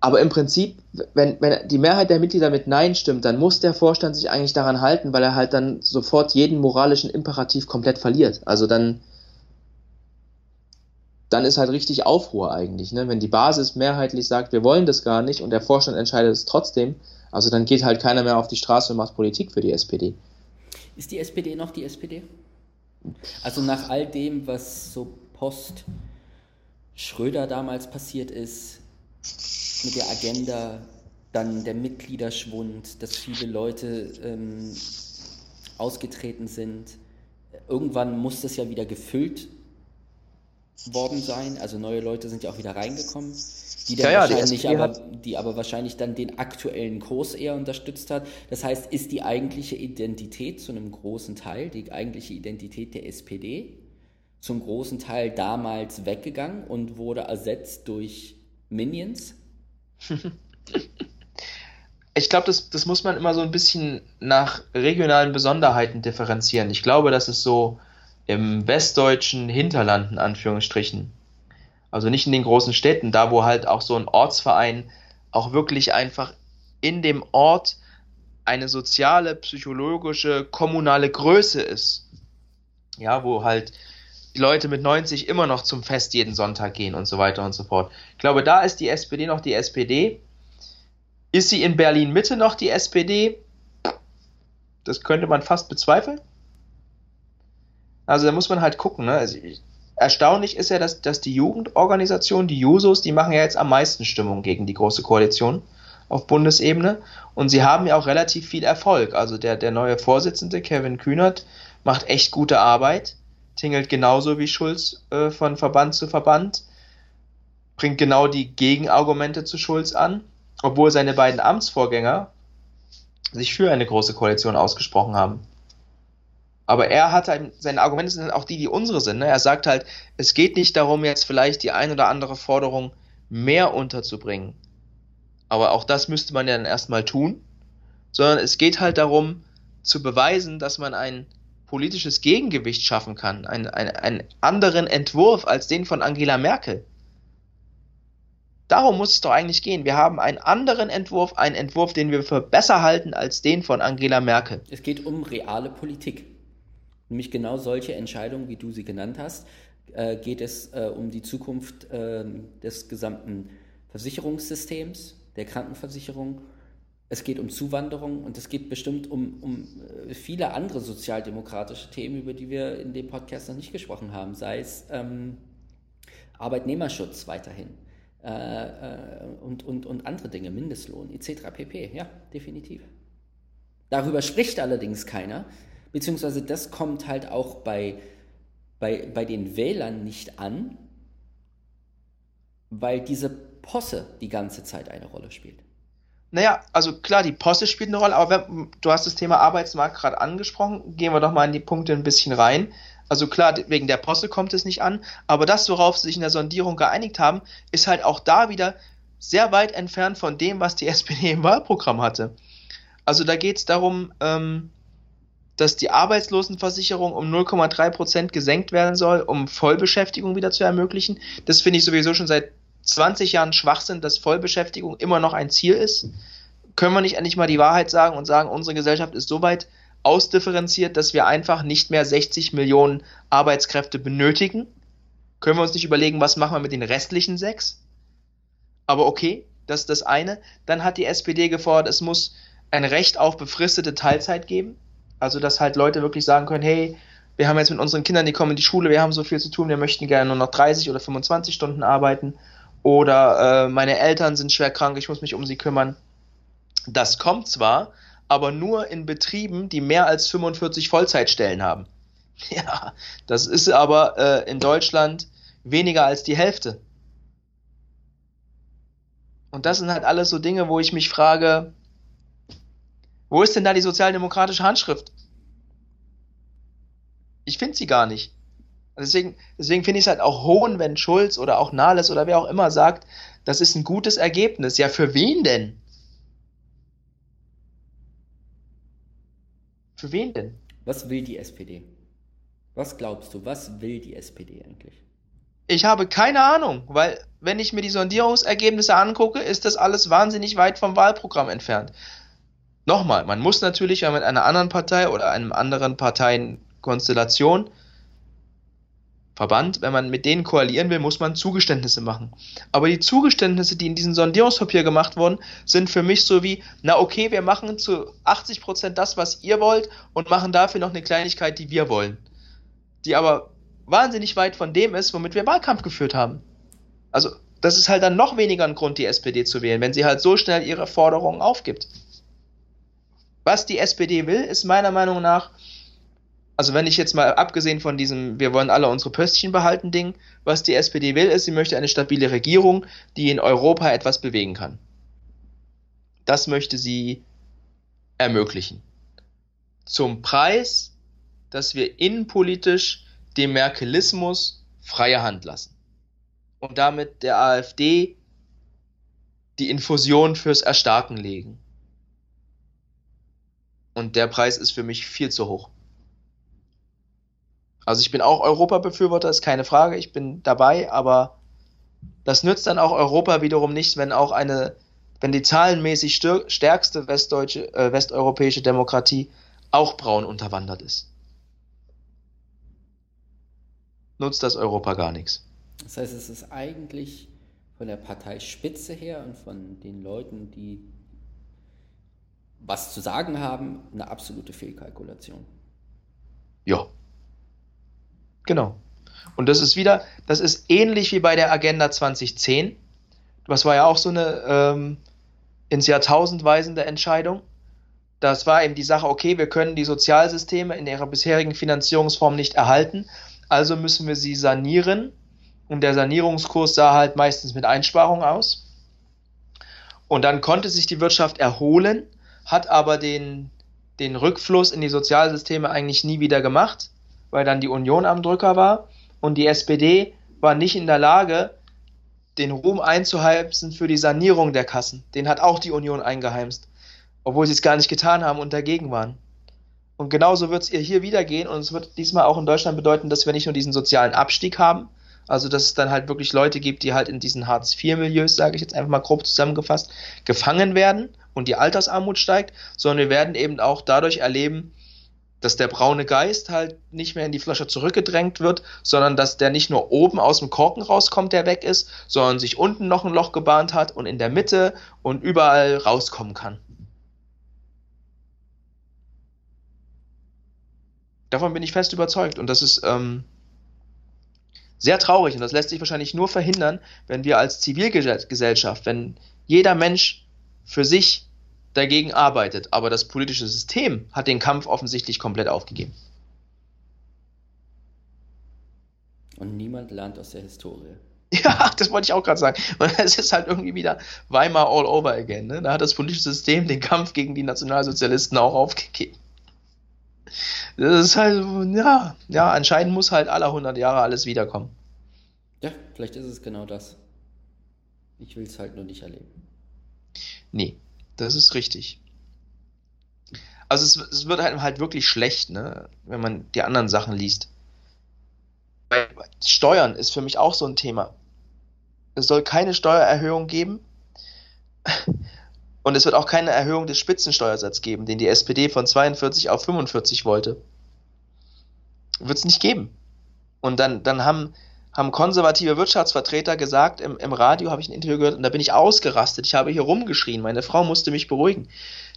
Aber im Prinzip, wenn, wenn die Mehrheit der Mitglieder mit Nein stimmt, dann muss der Vorstand sich eigentlich daran halten, weil er halt dann sofort jeden moralischen Imperativ komplett verliert. Also dann, dann ist halt richtig Aufruhr eigentlich. Ne? Wenn die Basis mehrheitlich sagt, wir wollen das gar nicht und der Vorstand entscheidet es trotzdem, also dann geht halt keiner mehr auf die Straße und macht Politik für die SPD. Ist die SPD noch die SPD? Also nach all dem, was so post Schröder damals passiert ist, mit der Agenda, dann der Mitgliederschwund, dass viele Leute ähm, ausgetreten sind. Irgendwann muss das ja wieder gefüllt worden sein, also neue Leute sind ja auch wieder reingekommen. Die, ja, ja, wahrscheinlich aber, die aber wahrscheinlich dann den aktuellen Kurs eher unterstützt hat. Das heißt, ist die eigentliche Identität zu einem großen Teil, die eigentliche Identität der SPD, zum großen Teil damals weggegangen und wurde ersetzt durch Minions? ich glaube, das, das muss man immer so ein bisschen nach regionalen Besonderheiten differenzieren. Ich glaube, dass es so im westdeutschen Hinterland, in Anführungsstrichen, also nicht in den großen Städten, da wo halt auch so ein Ortsverein auch wirklich einfach in dem Ort eine soziale, psychologische, kommunale Größe ist. Ja, wo halt die Leute mit 90 immer noch zum Fest jeden Sonntag gehen und so weiter und so fort. Ich glaube, da ist die SPD noch die SPD. Ist sie in Berlin Mitte noch die SPD? Das könnte man fast bezweifeln. Also da muss man halt gucken. Ne? Also ich, erstaunlich ist ja, dass, dass die Jugendorganisation, die Jusos, die machen ja jetzt am meisten Stimmung gegen die Große Koalition auf Bundesebene und sie haben ja auch relativ viel Erfolg. Also der, der neue Vorsitzende, Kevin Kühnert, macht echt gute Arbeit, tingelt genauso wie Schulz äh, von Verband zu Verband, bringt genau die Gegenargumente zu Schulz an, obwohl seine beiden Amtsvorgänger sich für eine große Koalition ausgesprochen haben. Aber er hat halt, seine Argumente sind auch die, die unsere sind. Ne? Er sagt halt, es geht nicht darum, jetzt vielleicht die ein oder andere Forderung mehr unterzubringen. Aber auch das müsste man ja dann erstmal tun. Sondern es geht halt darum, zu beweisen, dass man ein politisches Gegengewicht schaffen kann. Ein, ein, einen anderen Entwurf als den von Angela Merkel. Darum muss es doch eigentlich gehen. Wir haben einen anderen Entwurf, einen Entwurf, den wir für besser halten als den von Angela Merkel. Es geht um reale Politik. Nämlich genau solche Entscheidungen, wie du sie genannt hast, äh, geht es äh, um die Zukunft äh, des gesamten Versicherungssystems, der Krankenversicherung. Es geht um Zuwanderung und es geht bestimmt um, um äh, viele andere sozialdemokratische Themen, über die wir in dem Podcast noch nicht gesprochen haben, sei es ähm, Arbeitnehmerschutz weiterhin. Äh, äh, und, und, und andere Dinge, Mindestlohn etc. pp. Ja, definitiv. Darüber spricht allerdings keiner, beziehungsweise das kommt halt auch bei, bei, bei den Wählern nicht an, weil diese Posse die ganze Zeit eine Rolle spielt. Naja, also klar, die Posse spielt eine Rolle, aber wenn, du hast das Thema Arbeitsmarkt gerade angesprochen, gehen wir doch mal in die Punkte ein bisschen rein. Also klar, wegen der Posse kommt es nicht an, aber das, worauf sie sich in der Sondierung geeinigt haben, ist halt auch da wieder sehr weit entfernt von dem, was die SPD im Wahlprogramm hatte. Also da geht es darum, ähm, dass die Arbeitslosenversicherung um 0,3 Prozent gesenkt werden soll, um Vollbeschäftigung wieder zu ermöglichen. Das finde ich sowieso schon seit 20 Jahren Schwachsinn, dass Vollbeschäftigung immer noch ein Ziel ist. Können wir nicht endlich mal die Wahrheit sagen und sagen, unsere Gesellschaft ist so weit ausdifferenziert, dass wir einfach nicht mehr 60 Millionen Arbeitskräfte benötigen? Können wir uns nicht überlegen, was machen wir mit den restlichen sechs? Aber okay, das ist das eine. Dann hat die SPD gefordert, es muss ein Recht auf befristete Teilzeit geben. Also, dass halt Leute wirklich sagen können, hey, wir haben jetzt mit unseren Kindern, die kommen in die Schule, wir haben so viel zu tun, wir möchten gerne nur noch 30 oder 25 Stunden arbeiten. Oder äh, meine Eltern sind schwer krank, ich muss mich um sie kümmern. Das kommt zwar, aber nur in Betrieben, die mehr als 45 Vollzeitstellen haben. Ja, das ist aber äh, in Deutschland weniger als die Hälfte. Und das sind halt alles so Dinge, wo ich mich frage, wo ist denn da die sozialdemokratische Handschrift? Ich finde sie gar nicht. Deswegen, deswegen finde ich es halt auch hohn, wenn Schulz oder auch Nahles oder wer auch immer sagt, das ist ein gutes Ergebnis. Ja, für wen denn? Für wen denn? Was will die SPD? Was glaubst du, was will die SPD eigentlich? Ich habe keine Ahnung, weil wenn ich mir die Sondierungsergebnisse angucke, ist das alles wahnsinnig weit vom Wahlprogramm entfernt. Nochmal, man muss natürlich, wenn man mit einer anderen Partei oder einem anderen Parteienkonstellation Verband, wenn man mit denen koalieren will, muss man Zugeständnisse machen. Aber die Zugeständnisse, die in diesem Sondierungspapier gemacht wurden, sind für mich so wie, na okay, wir machen zu 80% das, was ihr wollt und machen dafür noch eine Kleinigkeit, die wir wollen. Die aber wahnsinnig weit von dem ist, womit wir Wahlkampf geführt haben. Also, das ist halt dann noch weniger ein Grund, die SPD zu wählen, wenn sie halt so schnell ihre Forderungen aufgibt. Was die SPD will, ist meiner Meinung nach also wenn ich jetzt mal abgesehen von diesem, wir wollen alle unsere Pöstchen behalten Ding, was die SPD will, ist, sie möchte eine stabile Regierung, die in Europa etwas bewegen kann. Das möchte sie ermöglichen. Zum Preis, dass wir innenpolitisch dem Merkelismus freie Hand lassen. Und damit der AfD die Infusion fürs Erstarken legen. Und der Preis ist für mich viel zu hoch. Also ich bin auch Europa-Befürworter, ist keine Frage, ich bin dabei, aber das nützt dann auch Europa wiederum nicht, wenn auch eine, wenn die zahlenmäßig stärkste westdeutsche, äh, westeuropäische Demokratie auch braun unterwandert ist. Nutzt das Europa gar nichts. Das heißt, es ist eigentlich von der Parteispitze her und von den Leuten, die was zu sagen haben, eine absolute Fehlkalkulation. Ja. Genau. Und das ist wieder, das ist ähnlich wie bei der Agenda 2010. Das war ja auch so eine ähm, ins Jahrtausend weisende Entscheidung. Das war eben die Sache, okay, wir können die Sozialsysteme in ihrer bisherigen Finanzierungsform nicht erhalten, also müssen wir sie sanieren und der Sanierungskurs sah halt meistens mit Einsparungen aus. Und dann konnte sich die Wirtschaft erholen, hat aber den, den Rückfluss in die Sozialsysteme eigentlich nie wieder gemacht, weil dann die Union am Drücker war und die SPD war nicht in der Lage, den Ruhm einzuheimsen für die Sanierung der Kassen. Den hat auch die Union eingeheimst, obwohl sie es gar nicht getan haben und dagegen waren. Und genauso wird es ihr hier wieder gehen und es wird diesmal auch in Deutschland bedeuten, dass wir nicht nur diesen sozialen Abstieg haben, also, dass es dann halt wirklich Leute gibt, die halt in diesen Hartz-IV-Milieus, sage ich jetzt einfach mal grob zusammengefasst, gefangen werden und die Altersarmut steigt, sondern wir werden eben auch dadurch erleben, dass der braune Geist halt nicht mehr in die Flasche zurückgedrängt wird, sondern dass der nicht nur oben aus dem Korken rauskommt, der weg ist, sondern sich unten noch ein Loch gebahnt hat und in der Mitte und überall rauskommen kann. Davon bin ich fest überzeugt und das ist ähm, sehr traurig und das lässt sich wahrscheinlich nur verhindern, wenn wir als Zivilgesellschaft, wenn jeder Mensch für sich dagegen arbeitet. Aber das politische System hat den Kampf offensichtlich komplett aufgegeben. Und niemand lernt aus der Historie. Ja, das wollte ich auch gerade sagen. Und es ist halt irgendwie wieder Weimar all over again. Ne? Da hat das politische System den Kampf gegen die Nationalsozialisten auch aufgegeben. Das ist halt, ja, ja, anscheinend muss halt alle 100 Jahre alles wiederkommen. Ja, vielleicht ist es genau das. Ich will es halt nur nicht erleben. Nee, das ist richtig. Also es, es wird halt, halt wirklich schlecht, ne, wenn man die anderen Sachen liest. Steuern ist für mich auch so ein Thema. Es soll keine Steuererhöhung geben. Und es wird auch keine Erhöhung des Spitzensteuersatzes geben, den die SPD von 42 auf 45 wollte. Wird es nicht geben. Und dann, dann haben, haben konservative Wirtschaftsvertreter gesagt, im, im Radio habe ich ein Interview gehört und da bin ich ausgerastet. Ich habe hier rumgeschrien. Meine Frau musste mich beruhigen.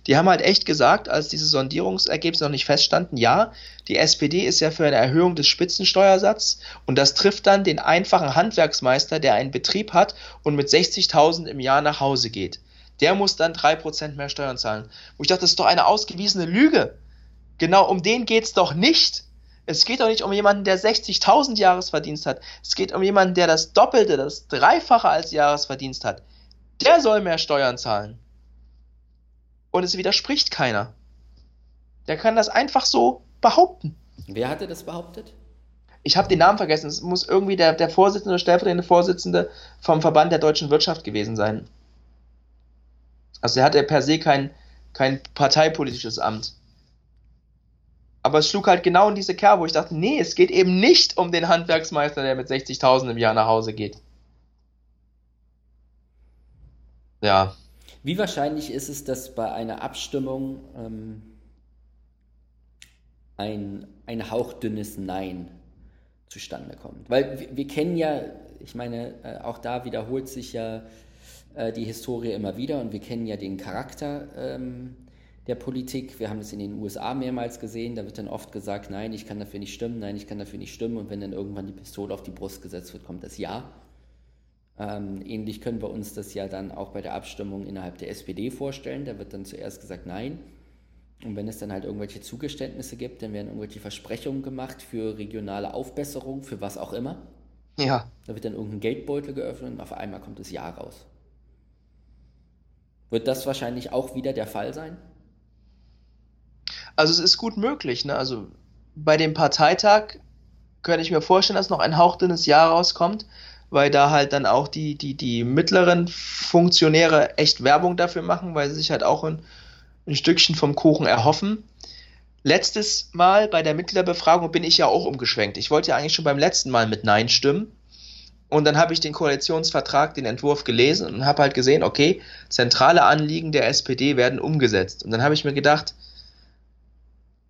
Die haben halt echt gesagt, als diese Sondierungsergebnisse noch nicht feststanden, ja, die SPD ist ja für eine Erhöhung des Spitzensteuersatzes und das trifft dann den einfachen Handwerksmeister, der einen Betrieb hat und mit 60.000 im Jahr nach Hause geht der muss dann 3% mehr Steuern zahlen. Wo ich dachte, das ist doch eine ausgewiesene Lüge. Genau um den geht's doch nicht. Es geht doch nicht um jemanden, der 60.000 Jahresverdienst hat. Es geht um jemanden, der das Doppelte, das Dreifache als Jahresverdienst hat. Der soll mehr Steuern zahlen. Und es widerspricht keiner. Der kann das einfach so behaupten. Wer hatte das behauptet? Ich habe den Namen vergessen. Es muss irgendwie der, der Vorsitzende stellvertretende Vorsitzende vom Verband der deutschen Wirtschaft gewesen sein. Also er hatte per se kein, kein parteipolitisches Amt. Aber es schlug halt genau in diese Kerbe, wo ich dachte, nee, es geht eben nicht um den Handwerksmeister, der mit 60.000 im Jahr nach Hause geht. Ja. Wie wahrscheinlich ist es, dass bei einer Abstimmung ähm, ein, ein hauchdünnes Nein zustande kommt? Weil wir, wir kennen ja, ich meine, äh, auch da wiederholt sich ja äh, die Historie immer wieder und wir kennen ja den Charakter ähm, der Politik. Wir haben es in den USA mehrmals gesehen. Da wird dann oft gesagt, nein, ich kann dafür nicht stimmen, nein, ich kann dafür nicht stimmen. Und wenn dann irgendwann die Pistole auf die Brust gesetzt wird, kommt das Ja. Ähm, ähnlich können wir uns das ja dann auch bei der Abstimmung innerhalb der SPD vorstellen. Da wird dann zuerst gesagt Nein Und wenn es dann halt irgendwelche Zugeständnisse gibt, dann werden irgendwelche Versprechungen gemacht für regionale Aufbesserung, für was auch immer. Ja. Da wird dann irgendein Geldbeutel geöffnet und auf einmal kommt das Jahr raus. Wird das wahrscheinlich auch wieder der Fall sein? Also es ist gut möglich. Ne? Also bei dem Parteitag könnte ich mir vorstellen, dass noch ein hauchdünnes Jahr rauskommt, weil da halt dann auch die, die, die mittleren Funktionäre echt Werbung dafür machen, weil sie sich halt auch ein, ein Stückchen vom Kuchen erhoffen. Letztes Mal bei der Mitgliederbefragung bin ich ja auch umgeschwenkt. Ich wollte ja eigentlich schon beim letzten Mal mit Nein stimmen. Und dann habe ich den Koalitionsvertrag, den Entwurf gelesen und habe halt gesehen, okay, zentrale Anliegen der SPD werden umgesetzt. Und dann habe ich mir gedacht,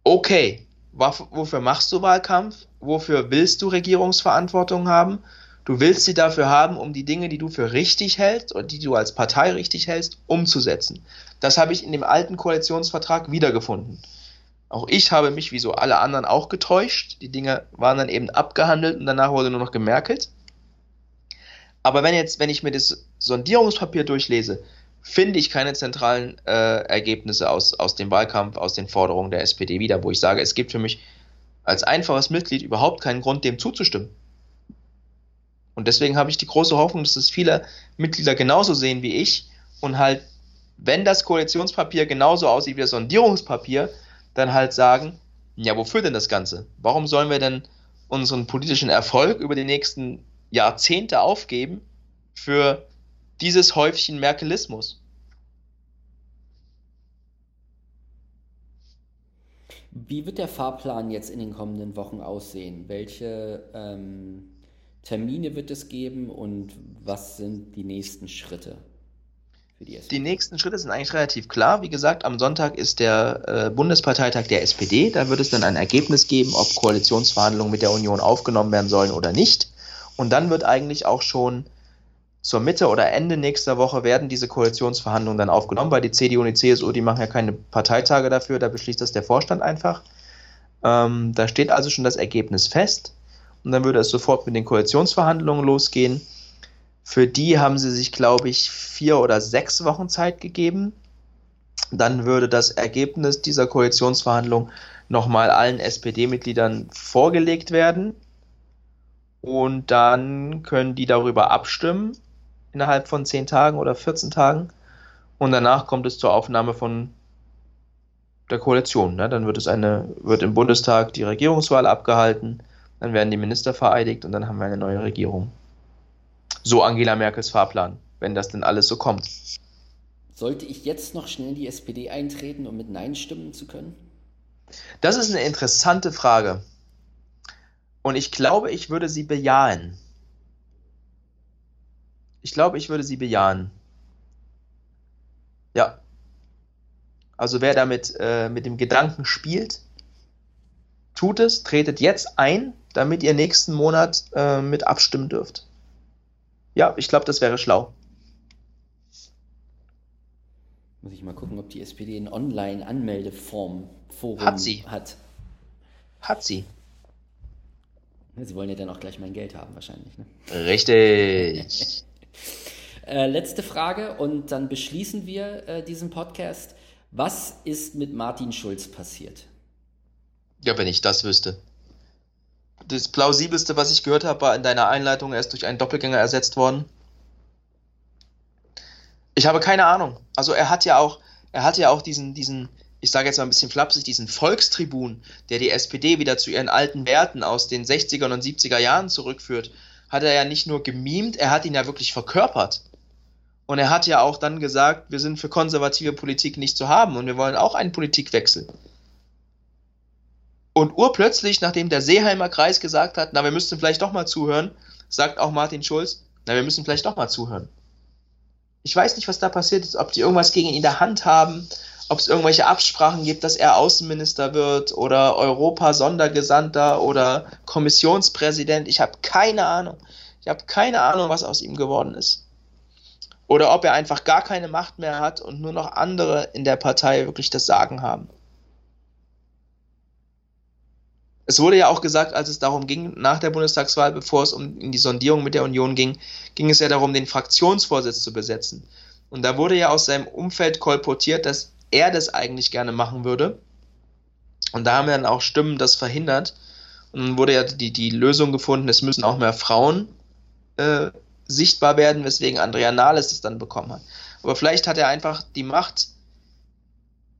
okay, wofür machst du Wahlkampf? Wofür willst du Regierungsverantwortung haben? Du willst sie dafür haben, um die Dinge, die du für richtig hältst oder die du als Partei richtig hältst, umzusetzen. Das habe ich in dem alten Koalitionsvertrag wiedergefunden. Auch ich habe mich, wie so alle anderen, auch getäuscht. Die Dinge waren dann eben abgehandelt und danach wurde nur noch gemerkelt. Aber wenn jetzt, wenn ich mir das Sondierungspapier durchlese, finde ich keine zentralen äh, Ergebnisse aus, aus dem Wahlkampf, aus den Forderungen der SPD wieder, wo ich sage, es gibt für mich als einfaches Mitglied überhaupt keinen Grund, dem zuzustimmen. Und deswegen habe ich die große Hoffnung, dass es viele Mitglieder genauso sehen wie ich und halt, wenn das Koalitionspapier genauso aussieht wie das Sondierungspapier, dann halt sagen, ja, wofür denn das Ganze? Warum sollen wir denn unseren politischen Erfolg über die nächsten Jahrzehnte aufgeben für dieses Häufchen Merkelismus? Wie wird der Fahrplan jetzt in den kommenden Wochen aussehen? Welche ähm, Termine wird es geben und was sind die nächsten Schritte? Die, die, nächsten Schritte sind eigentlich relativ klar. Wie gesagt, am Sonntag ist der äh, Bundesparteitag der SPD. Da wird es dann ein Ergebnis geben, ob Koalitionsverhandlungen mit der Union aufgenommen werden sollen oder nicht. Und dann wird eigentlich auch schon zur Mitte oder Ende nächster Woche werden diese Koalitionsverhandlungen dann aufgenommen, weil die CDU und die CSU, die machen ja keine Parteitage dafür, da beschließt das der Vorstand einfach. Ähm, da steht also schon das Ergebnis fest. Und dann würde es sofort mit den Koalitionsverhandlungen losgehen. Für die haben sie sich, glaube ich, vier oder sechs Wochen Zeit gegeben. Dann würde das Ergebnis dieser Koalitionsverhandlung nochmal allen SPD-Mitgliedern vorgelegt werden. Und dann können die darüber abstimmen innerhalb von zehn Tagen oder 14 Tagen. Und danach kommt es zur Aufnahme von der Koalition. Ne? Dann wird es eine, wird im Bundestag die Regierungswahl abgehalten, dann werden die Minister vereidigt und dann haben wir eine neue Regierung. So Angela Merkels Fahrplan, wenn das denn alles so kommt. Sollte ich jetzt noch schnell in die SPD eintreten, um mit Nein stimmen zu können? Das ist eine interessante Frage. Und ich glaube, ich würde sie bejahen. Ich glaube, ich würde sie bejahen. Ja. Also wer damit äh, mit dem Gedanken spielt, tut es, tretet jetzt ein, damit ihr nächsten Monat äh, mit abstimmen dürft. Ja, ich glaube, das wäre schlau. Muss ich mal gucken, ob die SPD ein Online-Anmeldeform Forum hat. Sie. Hat. Hat sie. Sie wollen ja dann auch gleich mein Geld haben, wahrscheinlich. Ne? Richtig. äh, letzte Frage und dann beschließen wir äh, diesen Podcast. Was ist mit Martin Schulz passiert? Ja, wenn ich das wüsste das plausibelste, was ich gehört habe, war in deiner Einleitung, er ist durch einen Doppelgänger ersetzt worden. Ich habe keine Ahnung. Also er hat ja auch, er hat ja auch diesen, diesen, ich sage jetzt mal ein bisschen flapsig, diesen Volkstribun, der die SPD wieder zu ihren alten Werten aus den 60er und 70er Jahren zurückführt, hat er ja nicht nur gemimt, er hat ihn ja wirklich verkörpert. Und er hat ja auch dann gesagt, wir sind für konservative Politik nicht zu haben und wir wollen auch einen Politikwechsel. Und urplötzlich, nachdem der Seeheimer Kreis gesagt hat, na, wir müssten vielleicht doch mal zuhören, sagt auch Martin Schulz, na, wir müssen vielleicht doch mal zuhören. Ich weiß nicht, was da passiert ist, ob die irgendwas gegen ihn in der Hand haben, ob es irgendwelche Absprachen gibt, dass er Außenminister wird oder Europa-Sondergesandter oder Kommissionspräsident. Ich habe keine Ahnung. Ich habe keine Ahnung, was aus ihm geworden ist. Oder ob er einfach gar keine Macht mehr hat und nur noch andere in der Partei wirklich das Sagen haben. Es wurde ja auch gesagt, als es darum ging, nach der Bundestagswahl, bevor es um in die Sondierung mit der Union ging, ging es ja darum, den Fraktionsvorsitz zu besetzen. Und da wurde ja aus seinem Umfeld kolportiert, dass er das eigentlich gerne machen würde. Und da haben dann auch Stimmen das verhindert. Und dann wurde ja die, die Lösung gefunden, es müssen auch mehr Frauen äh, sichtbar werden, weswegen Andrea Nahles es dann bekommen hat. Aber vielleicht hat er einfach die Macht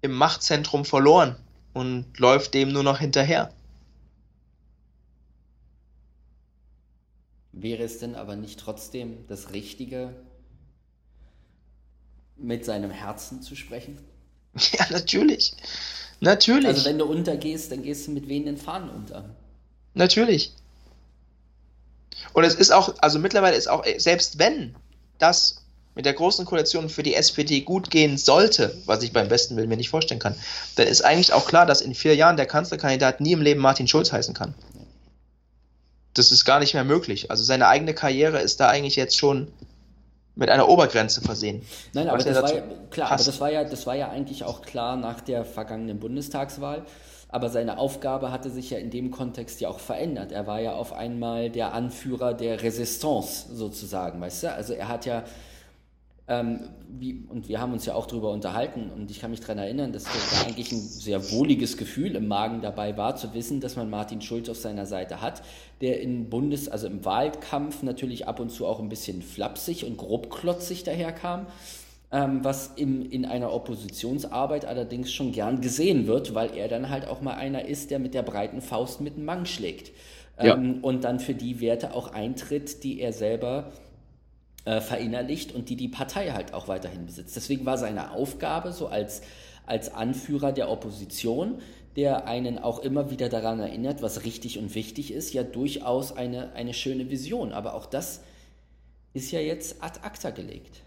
im Machtzentrum verloren und läuft dem nur noch hinterher. Wäre es denn aber nicht trotzdem das Richtige, mit seinem Herzen zu sprechen? Ja, natürlich. Natürlich. Also wenn du untergehst, dann gehst du mit wehenden Fahnen unter. Natürlich. Und es ist auch, also mittlerweile ist auch, selbst wenn das mit der großen Koalition für die SPD gut gehen sollte, was ich beim besten Willen mir nicht vorstellen kann, dann ist eigentlich auch klar, dass in vier Jahren der Kanzlerkandidat nie im Leben Martin Schulz heißen kann. Das ist gar nicht mehr möglich. Also seine eigene Karriere ist da eigentlich jetzt schon mit einer Obergrenze versehen. Nein, aber das war ja, klar, aber das war ja, das war ja eigentlich auch klar nach der vergangenen Bundestagswahl. Aber seine Aufgabe hatte sich ja in dem Kontext ja auch verändert. Er war ja auf einmal der Anführer der Resistance sozusagen, weißt du? Also er hat ja ähm, wie, und wir haben uns ja auch darüber unterhalten und ich kann mich daran erinnern, dass da eigentlich ein sehr wohliges Gefühl im Magen dabei war, zu wissen, dass man Martin Schulz auf seiner Seite hat, der im Bundes-, also im Wahlkampf natürlich ab und zu auch ein bisschen flapsig und grobklotzig daherkam, ähm, was im, in einer Oppositionsarbeit allerdings schon gern gesehen wird, weil er dann halt auch mal einer ist, der mit der breiten Faust mit dem Mang schlägt ja. ähm, und dann für die Werte auch eintritt, die er selber äh, verinnerlicht und die die Partei halt auch weiterhin besitzt. Deswegen war seine Aufgabe so als, als Anführer der Opposition, der einen auch immer wieder daran erinnert, was richtig und wichtig ist, ja durchaus eine, eine schöne Vision. Aber auch das ist ja jetzt ad acta gelegt.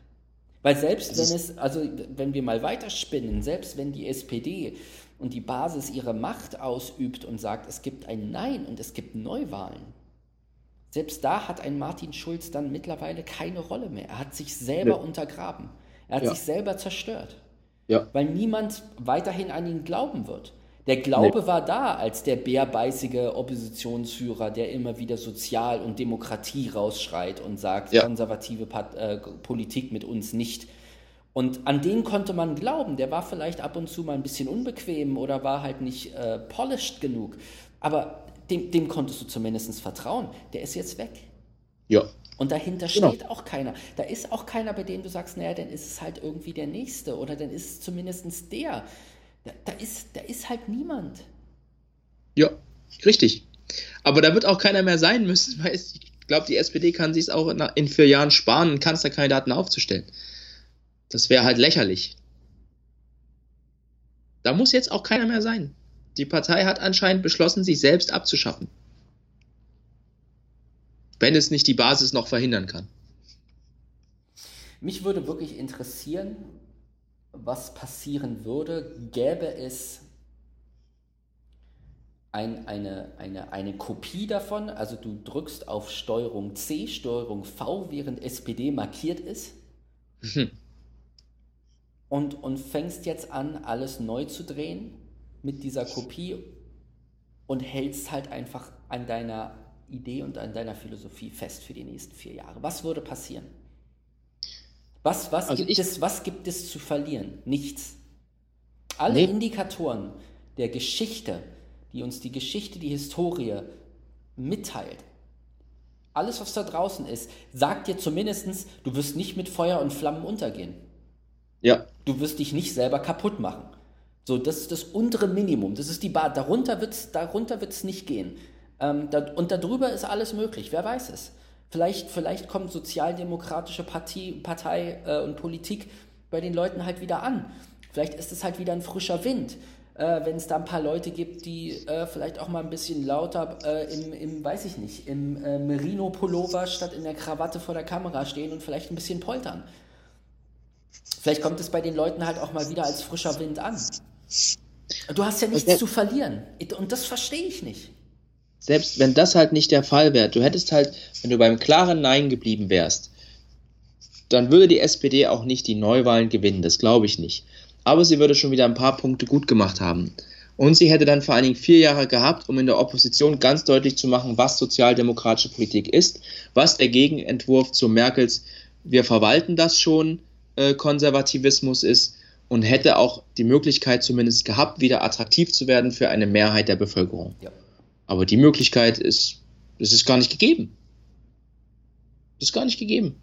Weil selbst wenn es, also wenn wir mal weiterspinnen, selbst wenn die SPD und die Basis ihre Macht ausübt und sagt, es gibt ein Nein und es gibt Neuwahlen, selbst da hat ein Martin Schulz dann mittlerweile keine Rolle mehr. Er hat sich selber nee. untergraben. Er hat ja. sich selber zerstört. Ja. Weil niemand weiterhin an ihn glauben wird. Der Glaube nee. war da als der bärbeißige Oppositionsführer, der immer wieder Sozial- und Demokratie rausschreit und sagt, ja. konservative Pat äh, Politik mit uns nicht. Und an den konnte man glauben. Der war vielleicht ab und zu mal ein bisschen unbequem oder war halt nicht äh, polished genug. Aber dem, dem konntest du zumindest vertrauen. Der ist jetzt weg. Ja. Und dahinter genau. steht auch keiner. Da ist auch keiner, bei dem du sagst, naja, dann ist es halt irgendwie der Nächste oder dann ist es zumindest der. Da, da, ist, da ist halt niemand. Ja, richtig. Aber da wird auch keiner mehr sein müssen, weil ich glaube, die SPD kann sich es auch in vier Jahren sparen, einen Kanzlerkandidaten aufzustellen. Das wäre halt lächerlich. Da muss jetzt auch keiner mehr sein. Die Partei hat anscheinend beschlossen, sich selbst abzuschaffen. Wenn es nicht die Basis noch verhindern kann. Mich würde wirklich interessieren, was passieren würde, gäbe es ein, eine, eine, eine Kopie davon, also du drückst auf Steuerung C, Steuerung V, während SPD markiert ist. Mhm. Und, und fängst jetzt an, alles neu zu drehen mit dieser Kopie und hältst halt einfach an deiner Idee und an deiner Philosophie fest für die nächsten vier Jahre. Was würde passieren? Was, was, also gibt, es, was gibt es zu verlieren? Nichts. Alle nee. Indikatoren der Geschichte, die uns die Geschichte, die Historie mitteilt, alles, was da draußen ist, sagt dir zumindest, du wirst nicht mit Feuer und Flammen untergehen. Ja. Du wirst dich nicht selber kaputt machen. So, das ist das untere Minimum. Das ist die Bar. Darunter wird es darunter wird's nicht gehen. Ähm, da, und darüber ist alles möglich. Wer weiß es? Vielleicht, vielleicht kommt sozialdemokratische Partie, Partei äh, und Politik bei den Leuten halt wieder an. Vielleicht ist es halt wieder ein frischer Wind. Äh, wenn es da ein paar Leute gibt, die äh, vielleicht auch mal ein bisschen lauter äh, im, im, weiß ich nicht, im äh, Merino-Pullover statt in der Krawatte vor der Kamera stehen und vielleicht ein bisschen poltern. Vielleicht kommt es bei den Leuten halt auch mal wieder als frischer Wind an. Du hast ja nichts zu verlieren. Und das verstehe ich nicht. Selbst wenn das halt nicht der Fall wäre, du hättest halt, wenn du beim klaren Nein geblieben wärst, dann würde die SPD auch nicht die Neuwahlen gewinnen, das glaube ich nicht. Aber sie würde schon wieder ein paar Punkte gut gemacht haben. Und sie hätte dann vor allen Dingen vier Jahre gehabt, um in der Opposition ganz deutlich zu machen, was sozialdemokratische Politik ist, was der Gegenentwurf zu Merkels Wir verwalten das schon äh, Konservativismus ist und hätte auch die Möglichkeit zumindest gehabt, wieder attraktiv zu werden für eine Mehrheit der Bevölkerung. Ja. Aber die Möglichkeit ist, es ist gar nicht gegeben. Das ist gar nicht gegeben.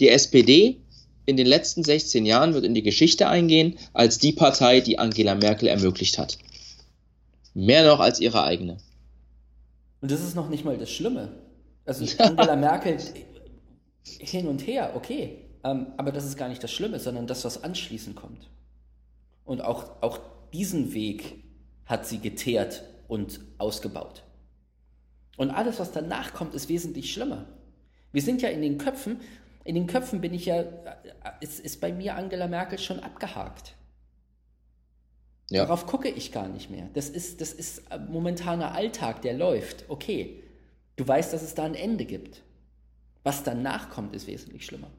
Die SPD in den letzten 16 Jahren wird in die Geschichte eingehen als die Partei, die Angela Merkel ermöglicht hat. Mehr noch als ihre eigene. Und das ist noch nicht mal das Schlimme. Also Angela Merkel hin und her, okay. Ähm, aber das ist gar nicht das Schlimme, sondern das, was anschließend kommt. Und auch, auch diesen Weg hat sie geteert und ausgebaut. Und alles, was danach kommt, ist wesentlich schlimmer. Wir sind ja in den Köpfen, in den Köpfen bin ich ja, ist, ist bei mir Angela Merkel schon abgehakt. Ja. Darauf gucke ich gar nicht mehr. Das ist, das ist momentaner Alltag, der läuft. Okay, du weißt, dass es da ein Ende gibt. Was danach kommt, ist wesentlich schlimmer.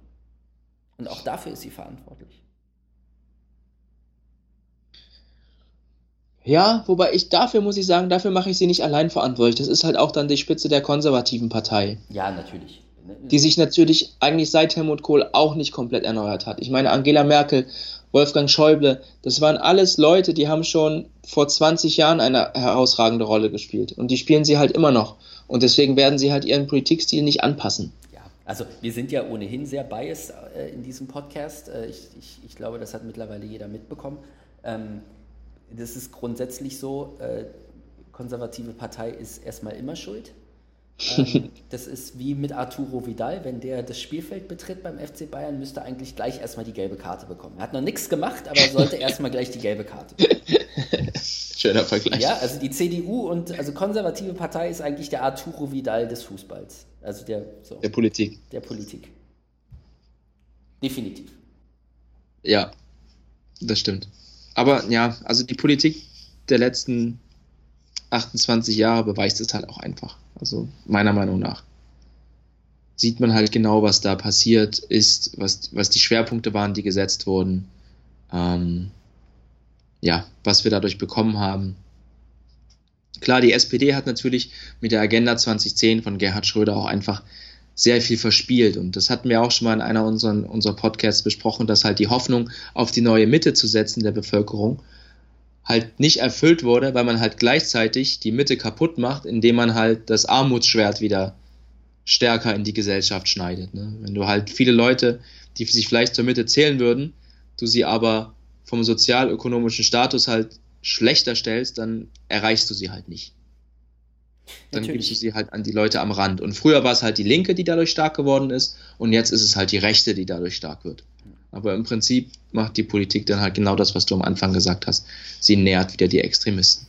Und auch dafür ist sie verantwortlich. Ja, wobei ich dafür muss ich sagen, dafür mache ich sie nicht allein verantwortlich. Das ist halt auch dann die Spitze der konservativen Partei. Ja, natürlich. Die sich natürlich eigentlich seit Helmut Kohl auch nicht komplett erneuert hat. Ich meine, Angela Merkel, Wolfgang Schäuble, das waren alles Leute, die haben schon vor 20 Jahren eine herausragende Rolle gespielt. Und die spielen sie halt immer noch. Und deswegen werden sie halt ihren Politikstil nicht anpassen. Also wir sind ja ohnehin sehr biased äh, in diesem Podcast. Äh, ich, ich, ich, glaube, das hat mittlerweile jeder mitbekommen. Ähm, das ist grundsätzlich so, äh, konservative Partei ist erstmal immer schuld. Ähm, das ist wie mit Arturo Vidal, wenn der das Spielfeld betritt beim FC Bayern, müsste eigentlich gleich erstmal die gelbe Karte bekommen. Er hat noch nichts gemacht, aber sollte erstmal gleich die gelbe Karte bekommen. Schöner Vergleich. Ja, also die CDU und also konservative Partei ist eigentlich der Arturo Vidal des Fußballs. Also der, so, der Politik. Der Politik. Definitiv. Ja, das stimmt. Aber ja, also die Politik der letzten 28 Jahre beweist es halt auch einfach. Also meiner Meinung nach. Sieht man halt genau, was da passiert ist, was, was die Schwerpunkte waren, die gesetzt wurden. Ähm, ja, was wir dadurch bekommen haben. Klar, die SPD hat natürlich mit der Agenda 2010 von Gerhard Schröder auch einfach sehr viel verspielt. Und das hatten wir auch schon mal in einer unserer, unserer Podcasts besprochen, dass halt die Hoffnung auf die neue Mitte zu setzen der Bevölkerung halt nicht erfüllt wurde, weil man halt gleichzeitig die Mitte kaputt macht, indem man halt das Armutsschwert wieder stärker in die Gesellschaft schneidet. Ne? Wenn du halt viele Leute, die sich vielleicht zur Mitte zählen würden, du sie aber vom sozialökonomischen Status halt schlechter stellst, dann erreichst du sie halt nicht. Dann Natürlich. gibst du sie halt an die Leute am Rand. Und früher war es halt die Linke, die dadurch stark geworden ist, und jetzt ist es halt die Rechte, die dadurch stark wird. Aber im Prinzip macht die Politik dann halt genau das, was du am Anfang gesagt hast. Sie nährt wieder die Extremisten.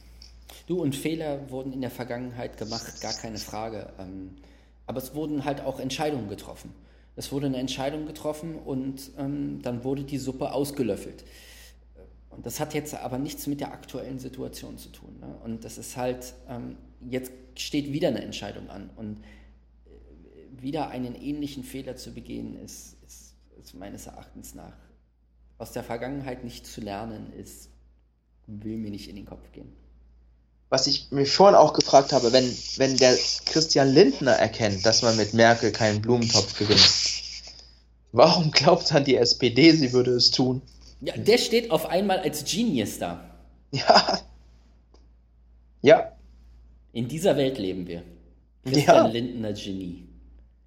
Du und Fehler wurden in der Vergangenheit gemacht, gar keine Frage. Ähm, aber es wurden halt auch Entscheidungen getroffen. Es wurde eine Entscheidung getroffen und ähm, dann wurde die Suppe ausgelöffelt. Und das hat jetzt aber nichts mit der aktuellen Situation zu tun. Ne? Und das ist halt, ähm, jetzt steht wieder eine Entscheidung an. Und äh, wieder einen ähnlichen Fehler zu begehen, ist, ist, ist, meines Erachtens nach aus der Vergangenheit nicht zu lernen, ist, will mir nicht in den Kopf gehen. Was ich mir vorhin auch gefragt habe, wenn, wenn der Christian Lindner erkennt, dass man mit Merkel keinen Blumentopf gewinnt, warum glaubt dann die SPD, sie würde es tun? Ja, der steht auf einmal als Genius da. Ja. Ja. In dieser Welt leben wir. Christian ja. Lindner Genie.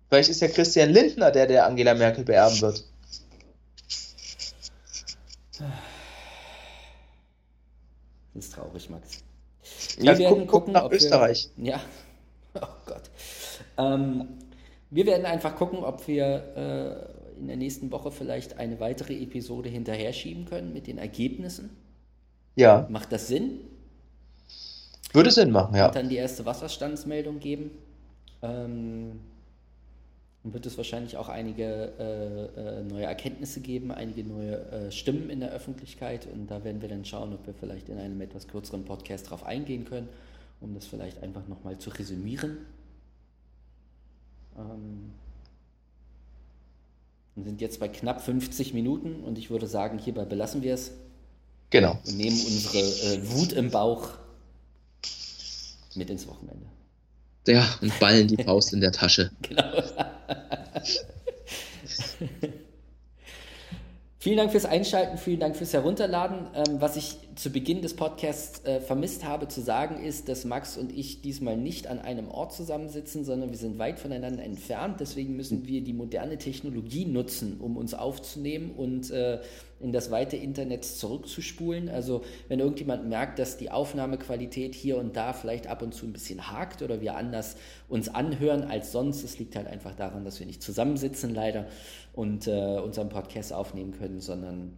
Vielleicht ist ja Christian Lindner der, der Angela Merkel beerben wird. Das ist traurig, Max. Wir ja, werden gucken, gucken nach Österreich. Wir, ja. Oh Gott. Ähm, wir werden einfach gucken, ob wir äh, in der nächsten Woche vielleicht eine weitere Episode hinterher schieben können mit den Ergebnissen. Ja. Macht das Sinn? Würde Sinn machen, ja. Und dann die erste Wasserstandsmeldung geben. Ähm, dann wird es wahrscheinlich auch einige äh, äh, neue Erkenntnisse geben, einige neue äh, Stimmen in der Öffentlichkeit. Und da werden wir dann schauen, ob wir vielleicht in einem etwas kürzeren Podcast darauf eingehen können, um das vielleicht einfach nochmal zu resümieren. Ähm, und sind jetzt bei knapp 50 Minuten und ich würde sagen, hierbei belassen wir es. Genau. Und nehmen unsere äh, Wut im Bauch mit ins Wochenende. Ja, und ballen die Faust in der Tasche. Genau. Vielen Dank fürs Einschalten, vielen Dank fürs Herunterladen. Ähm, was ich zu Beginn des Podcasts äh, vermisst habe zu sagen, ist, dass Max und ich diesmal nicht an einem Ort zusammensitzen, sondern wir sind weit voneinander entfernt. Deswegen müssen wir die moderne Technologie nutzen, um uns aufzunehmen und äh, in das weite Internet zurückzuspulen. Also wenn irgendjemand merkt, dass die Aufnahmequalität hier und da vielleicht ab und zu ein bisschen hakt oder wir anders uns anhören als sonst, es liegt halt einfach daran, dass wir nicht zusammensitzen leider und äh, unseren Podcast aufnehmen können, sondern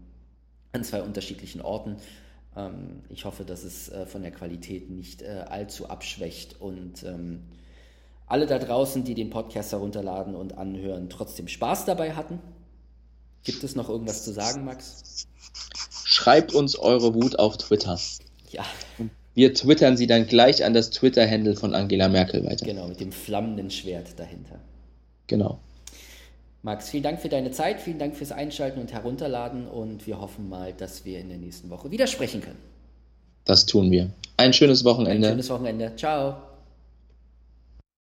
an zwei unterschiedlichen Orten. Ähm, ich hoffe, dass es äh, von der Qualität nicht äh, allzu abschwächt und ähm, alle da draußen, die den Podcast herunterladen und anhören, trotzdem Spaß dabei hatten. Gibt es noch irgendwas zu sagen, Max? Schreibt uns eure Wut auf Twitter. Ja. Wir twittern sie dann gleich an das Twitter-Handle von Angela Merkel weiter. Genau, mit dem flammenden Schwert dahinter. Genau. Max, vielen Dank für deine Zeit, vielen Dank fürs Einschalten und Herunterladen und wir hoffen mal, dass wir in der nächsten Woche wieder sprechen können. Das tun wir. Ein schönes Wochenende. Ein schönes Wochenende. Ciao.